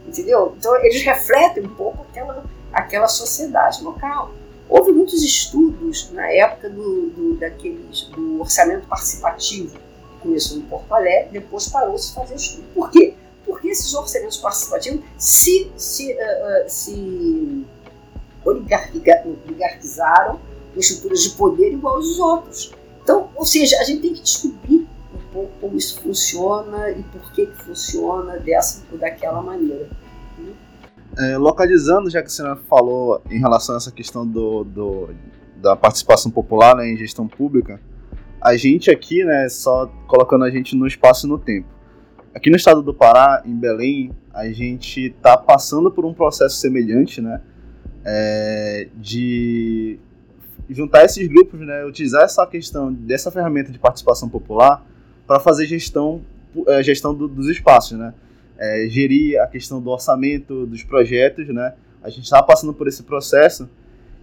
entendeu? Então, eles refletem um pouco aquela, aquela sociedade local. Houve muitos estudos na época do, do, daqueles, do orçamento participativo, que começou em Porto Alegre, depois parou-se fazer estudo. Por quê? Porque esses orçamentos participativos se, se, uh, se oligarquizaram em estruturas de poder igual aos outros. Então, ou seja, a gente tem que descobrir um pouco como isso funciona e por que, que funciona dessa ou daquela maneira. É, localizando, já que você falou em relação a essa questão do, do da participação popular né, em gestão pública, a gente aqui, né, só colocando a gente no espaço e no tempo. Aqui no estado do Pará, em Belém, a gente está passando por um processo semelhante, né? É, de juntar esses grupos, né? Utilizar essa questão dessa ferramenta de participação popular para fazer gestão, é, gestão do, dos espaços, né? É, gerir a questão do orçamento dos projetos, né? A gente está passando por esse processo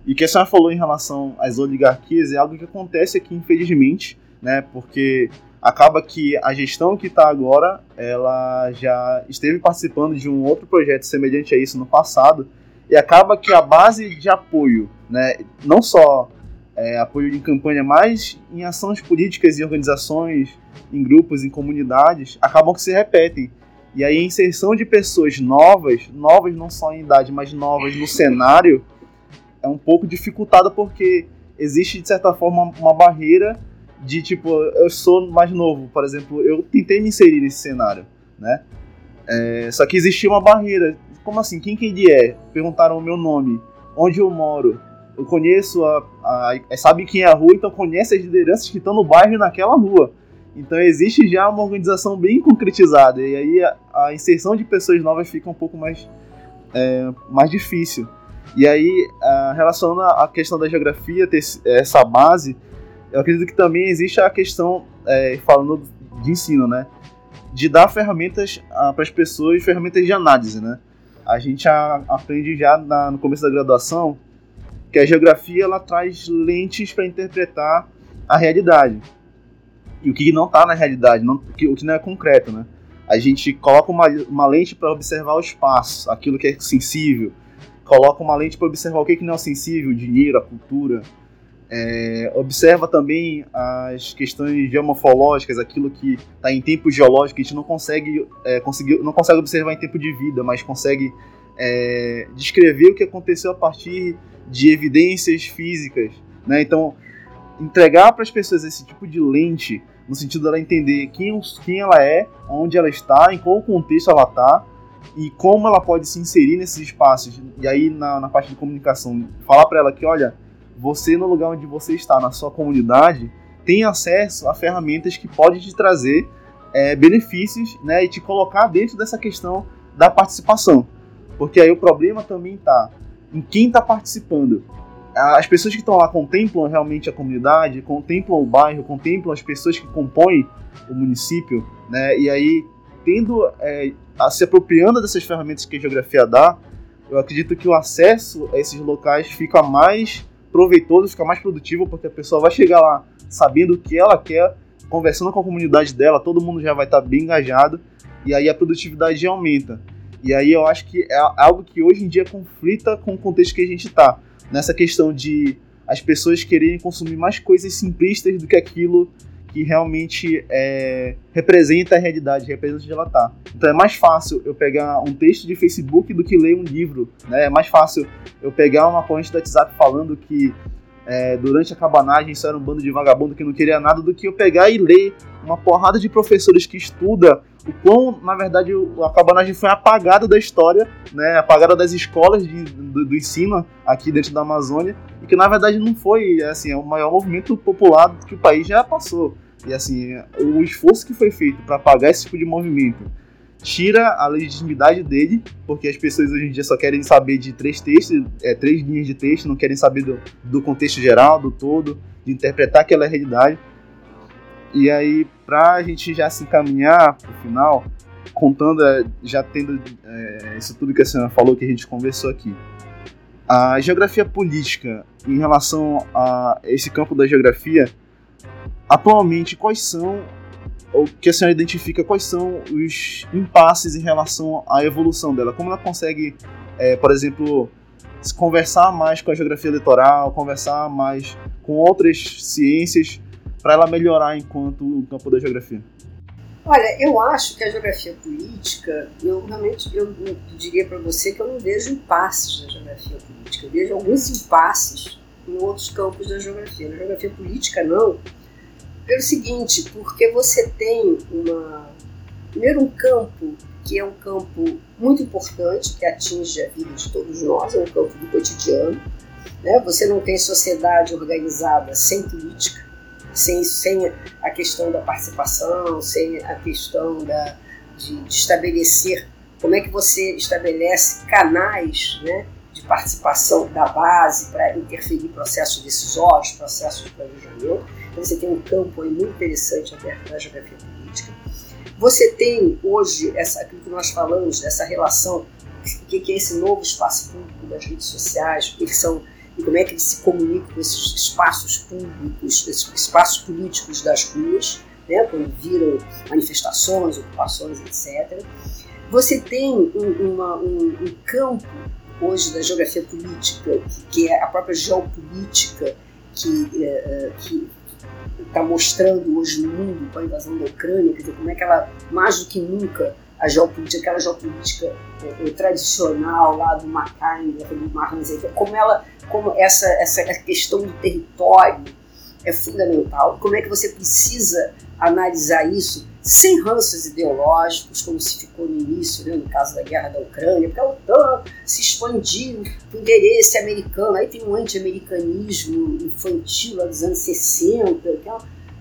e o que a senhora falou em relação às oligarquias é algo que acontece aqui, infelizmente, né? Porque acaba que a gestão que está agora, ela já esteve participando de um outro projeto semelhante a isso no passado, e acaba que a base de apoio, né, não só é, apoio em campanha, mais em ações políticas e organizações, em grupos, em comunidades, acabam que se repetem. E aí a inserção de pessoas novas, novas não só em idade, mas novas no cenário, é um pouco dificultada porque existe, de certa forma, uma barreira de tipo, eu sou mais novo, por exemplo, eu tentei me inserir nesse cenário, né? É, só que existia uma barreira. Como assim? Quem que ele é? Perguntaram o meu nome, onde eu moro. Eu conheço a, a, a sabe quem é a rua, então conhece as lideranças que estão no bairro naquela rua. Então existe já uma organização bem concretizada e aí a, a inserção de pessoas novas fica um pouco mais é, mais difícil. E aí, relacionando a questão da geografia, ter essa base, eu acredito que também existe a questão, é, falando de ensino, né? De dar ferramentas para as pessoas, ferramentas de análise, né? A gente a, aprende já na, no começo da graduação que a geografia ela traz lentes para interpretar a realidade. E o que não está na realidade, não, o que não é concreto, né? A gente coloca uma, uma lente para observar o espaço, aquilo que é sensível, coloca uma lente para observar o que, que não é sensível, dinheiro, a cultura. É, observa também as questões geomorfológicas, aquilo que está em tempo geológico, a gente não consegue, é, conseguir, não consegue observar em tempo de vida, mas consegue é, descrever o que aconteceu a partir de evidências físicas. Né? Então, entregar para as pessoas esse tipo de lente, no sentido dela entender quem, quem ela é, onde ela está, em qual contexto ela está, e como ela pode se inserir nesses espaços. E aí, na, na parte de comunicação, falar para ela que, olha, você no lugar onde você está, na sua comunidade, tem acesso a ferramentas que podem te trazer é, benefícios né, e te colocar dentro dessa questão da participação. Porque aí o problema também está em quem está participando. As pessoas que estão lá contemplam realmente a comunidade, contemplam o bairro, contemplam as pessoas que compõem o município, né? E aí, tendo é, a, se apropriando dessas ferramentas que a geografia dá, eu acredito que o acesso a esses locais fica mais proveitoso, fica mais produtivo, porque a pessoa vai chegar lá sabendo o que ela quer, conversando com a comunidade dela, todo mundo já vai estar bem engajado, e aí a produtividade aumenta. E aí eu acho que é algo que hoje em dia conflita com o contexto que a gente está. Nessa questão de as pessoas quererem consumir mais coisas simplistas do que aquilo que realmente é, representa a realidade, representa onde ela está. Então é mais fácil eu pegar um texto de Facebook do que ler um livro. Né? É mais fácil eu pegar uma corrente do WhatsApp falando que é, durante a cabanagem isso era um bando de vagabundo que não queria nada, do que eu pegar e ler uma porrada de professores que estuda o quão, na verdade, a cabanagem foi apagada da história, né, apagada das escolas de, do, do, ensino aqui dentro da Amazônia, e que na verdade não foi assim, é o maior movimento popular que o país já passou. E assim, o esforço que foi feito para apagar esse tipo de movimento tira a legitimidade dele, porque as pessoas hoje em dia só querem saber de três textos, é, três linhas de texto, não querem saber do, do contexto geral, do todo, de interpretar aquela realidade. E aí, para a gente já se encaminhar para o final, contando, é, já tendo é, isso tudo que a senhora falou, que a gente conversou aqui, a geografia política em relação a esse campo da geografia atualmente quais são o que a senhora identifica quais são os impasses em relação à evolução dela, como ela consegue, é, por exemplo, conversar mais com a geografia eleitoral, conversar mais com outras ciências para ela melhorar enquanto campo da geografia. Olha, eu acho que a geografia política, eu realmente eu, eu diria para você que eu não vejo impasses na geografia política, eu vejo alguns impasses em outros campos da geografia. Na geografia política, não, pelo seguinte, porque você tem uma primeiro um campo que é um campo muito importante que atinge a vida de todos nós, é um campo do cotidiano. Né? Você não tem sociedade organizada sem política, sem, sem a questão da participação, sem a questão da, de, de estabelecer como é que você estabelece canais né, de participação da base para interferir processos decisórios, processos de planejamento. Então, você tem um campo aí muito interessante aberto na geografia política. Você tem hoje essa, aquilo que nós falamos, dessa relação, o que é esse novo espaço público das redes sociais, o que são e como é que eles se comunicam com esses espaços públicos, esses espaços políticos das ruas, né, quando viram manifestações, ocupações, etc. Você tem um, uma, um, um campo hoje da geografia política, que é a própria geopolítica, que é, está mostrando hoje no mundo com a invasão da Ucrânia, quer dizer, como é que ela, mais do que nunca, a geopolítica, aquela geopolítica é, é, tradicional lá do Macai, do Marranzei, como ela, como essa, essa questão do território é fundamental, como é que você precisa analisar isso sem ranços ideológicos, como se ficou no início, né, no caso da guerra da Ucrânia, porque a OTAN se expandiu com interesse americano, aí tem um anti-americanismo infantil lá dos anos 60, que é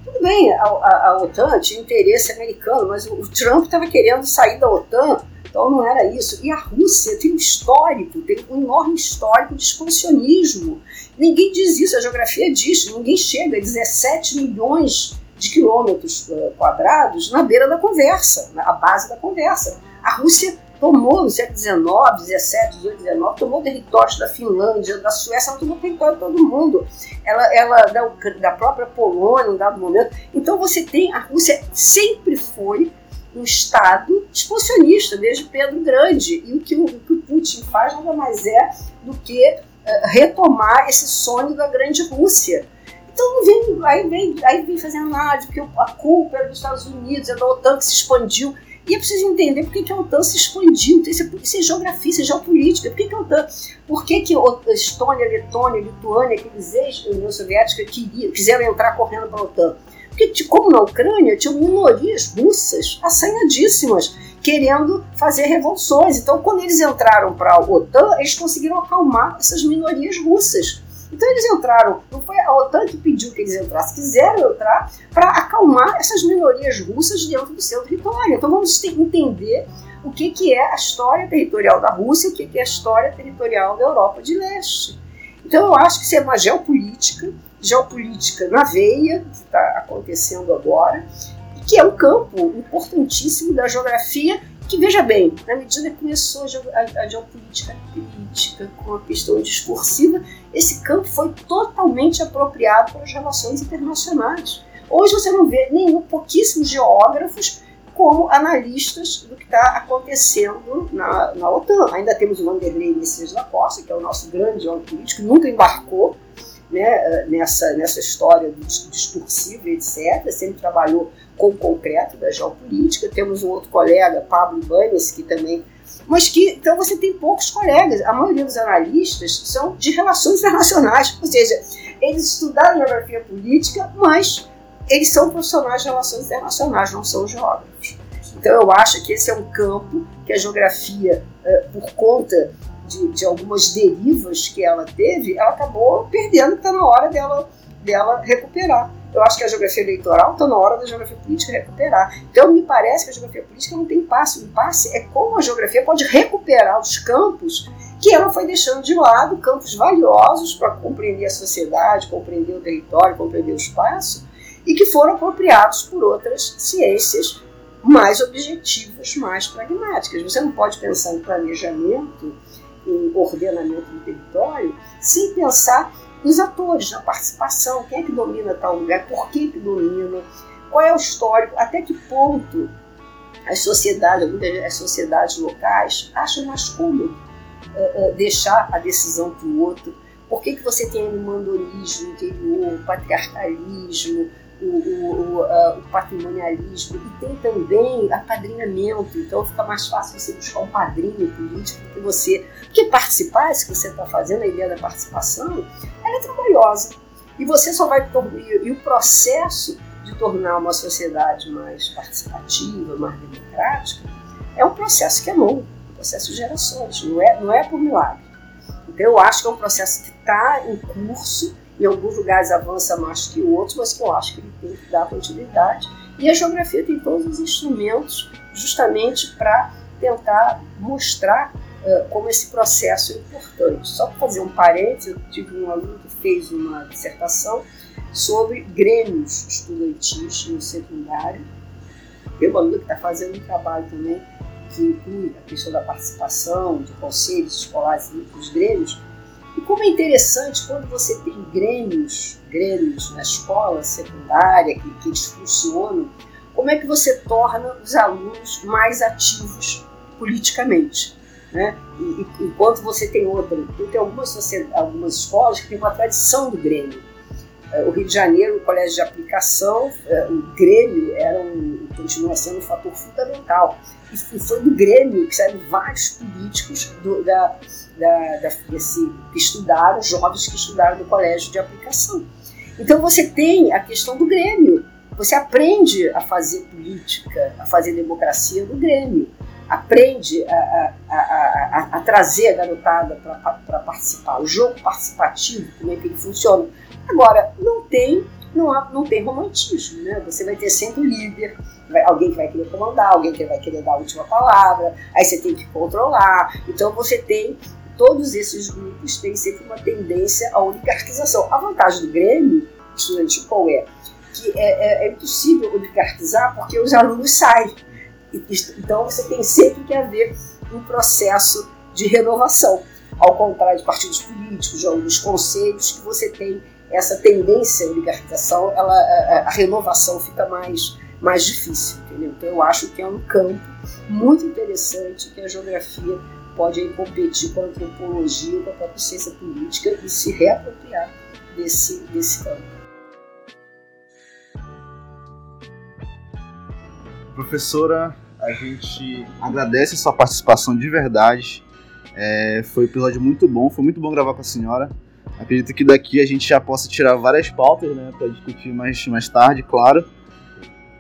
tudo bem, a, a, a, OTAN tinha interesse americano, mas o, o Trump estava querendo sair da OTAN, então não era isso. E a Rússia tem um histórico, tem um enorme histórico de expansionismo. Ninguém diz isso, a geografia diz, ninguém chega a 17 milhões de quilômetros uh, quadrados na beira da conversa, na base da conversa. A Rússia tomou no século XIX, XVII, XVIII, XIX, tomou territórios da Finlândia, da Suécia, ela tomou território de todo mundo. Ela, ela da, da própria Polônia, em um dado momento. Então você tem, a Rússia sempre foi um Estado expansionista, desde Pedro Grande. E o que o, o, que o Putin faz nada mais é do que uh, retomar esse sonho da grande Rússia. Então vem, aí, vem, aí vem fazendo análise, porque a culpa é dos Estados Unidos, é da OTAN que se expandiu. E é preciso entender por que, que a OTAN se expandiu. Então, isso, é, isso é geografia, isso é geopolítica. Por que, que a OTAN. Por que, que a Estônia, Letônia, Lituânia, aqueles ex-União Soviética queriam, quiseram entrar correndo para a OTAN? Porque, como na Ucrânia, tinham minorias russas assanhadíssimas querendo fazer revoluções. Então, quando eles entraram para a OTAN, eles conseguiram acalmar essas minorias russas. Então eles entraram, não foi a OTAN que pediu que eles entrassem, quiseram entrar para acalmar essas minorias russas dentro do seu território. Então vamos entender o que, que é a história territorial da Rússia o que, que é a história territorial da Europa de Leste. Então eu acho que isso é uma geopolítica, geopolítica na veia, que está acontecendo agora, que é um campo importantíssimo da geografia que, veja bem, na medida que começou a, geopolítica crítica com a questão discursiva, esse campo foi totalmente apropriado para as relações internacionais. Hoje você não vê nenhum, pouquíssimos geógrafos como analistas do que está acontecendo na, na OTAN. Ainda temos o Vanderlei Messias da Costa, que é o nosso grande geógrafo político, que nunca embarcou né, nessa, nessa história do discursivo, etc. Sempre trabalhou com concreto da geopolítica. Temos um outro colega, Pablo Ibanez, que também. Mas que, então você tem poucos colegas. A maioria dos analistas são de relações internacionais, ou seja, eles estudaram geografia política, mas eles são profissionais de relações internacionais, não são geógrafos. Então eu acho que esse é um campo que a geografia, eh, por conta de, de algumas derivas que ela teve, ela acabou perdendo, está na hora dela, dela recuperar. Eu acho que a geografia eleitoral está na hora da geografia política recuperar. Então, me parece que a geografia política não tem passe. O impasse é como a geografia pode recuperar os campos que ela foi deixando de lado, campos valiosos para compreender a sociedade, compreender o território, compreender o espaço, e que foram apropriados por outras ciências mais objetivas, mais pragmáticas. Você não pode pensar em planejamento, em ordenamento do território, sem pensar os atores, na participação, quem é que domina tal lugar, por que, que domina, qual é o histórico, até que ponto as sociedades, as sociedades locais acham mais cômodo uh, uh, deixar a decisão para o outro. Por que, que você tem o mandonismo interior, o patriarcalismo, o, o, o, o, patrimonialismo e tem também apadrinhamento. Então fica mais fácil você buscar um padrinho político que você. Porque participar, isso que você está fazendo, a ideia da participação, ela é trabalhosa. E você só vai. E o processo de tornar uma sociedade mais participativa, mais democrática, é um processo que é longo, um processo de gerações, não é, não é por milagre. Então eu acho que é um processo que está em curso em alguns lugares avança mais que outros, mas que eu acho que ele tem que dar continuidade. E a geografia tem todos os instrumentos justamente para tentar mostrar uh, como esse processo é importante. Só para fazer um parênteses, eu tive um aluno que fez uma dissertação sobre grêmios estudantis no secundário. Tem um aluno que está fazendo um trabalho também que inclui a questão da participação de conselhos escolares dos grêmios, e como é interessante quando você tem grêmios, grêmios na escola secundária, que, que eles funcionam, como é que você torna os alunos mais ativos politicamente. Né? E, enquanto você tem outra, tem algumas, algumas escolas que têm uma tradição do Grêmio. o Rio de Janeiro, o colégio de aplicação, o Grêmio era um, continua sendo um fator fundamental. E foi do Grêmio que saíram vários políticos do, da, da, da, desse, que estudaram, jovens que estudaram no colégio de aplicação. Então você tem a questão do Grêmio. Você aprende a fazer política, a fazer democracia no Grêmio. Aprende a, a, a, a trazer a garotada para participar. O jogo participativo, como é que ele funciona. Agora, não tem, não, há, não tem romantismo. Né? Você vai ter sempre o líder, vai, alguém que vai querer comandar, alguém que vai querer dar a última palavra, aí você tem que controlar. Então você tem todos esses grupos têm sempre uma tendência à oligarquização. A vantagem do Grêmio estudantil qual é? Que é, é, é impossível oligarquizar porque os alunos saem. Então você tem sempre que haver um processo de renovação. Ao contrário de partidos políticos, de alguns conselhos, que você tem essa tendência à oligarquização, ela, a, a renovação fica mais, mais difícil. Entendeu? Então eu acho que é um campo muito interessante que a geografia pode aí, competir com a antropologia, com a própria ciência política e se reapropriar desse, desse campo. Professora, a gente agradece a sua participação de verdade. É, foi um episódio muito bom, foi muito bom gravar com a senhora. Acredito que daqui a gente já possa tirar várias pautas, né, para discutir mais, mais tarde, claro.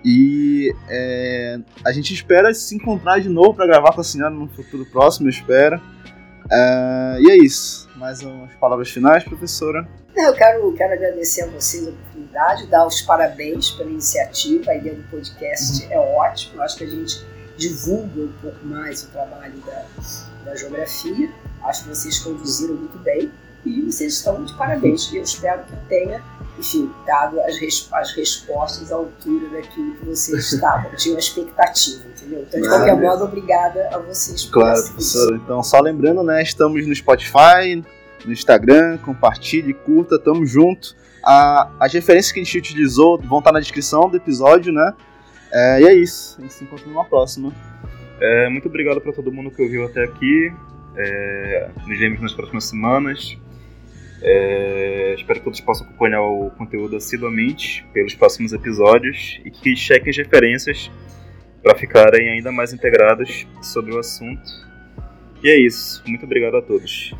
E é, a gente espera se encontrar de novo para gravar com a senhora no futuro próximo, eu espero. É, e é isso. Mais umas palavras finais, professora? Eu quero, quero agradecer a vocês a oportunidade, dar os parabéns pela iniciativa. A ideia do podcast é ótimo. Acho que a gente divulga um pouco mais o trabalho da, da geografia. Acho que vocês conduziram muito bem e vocês estão de parabéns. E eu espero que eu tenha enfim, dado as, res, as respostas à altura daquilo que vocês estavam, tinham expectativa, entendeu? Então, de qualquer modo, obrigada a vocês por Claro, professora. Então, só lembrando, né, estamos no Spotify, no Instagram, compartilhe, curta, tamo junto. A, as referências que a gente utilizou vão estar na descrição do episódio, né? É, e é isso, a gente se encontra numa próxima. É, muito obrigado para todo mundo que ouviu até aqui. É, nos vemos nas próximas semanas. É, espero que todos possam acompanhar o conteúdo assiduamente pelos próximos episódios e que chequem as referências para ficarem ainda mais integrados sobre o assunto. E é isso. Muito obrigado a todos.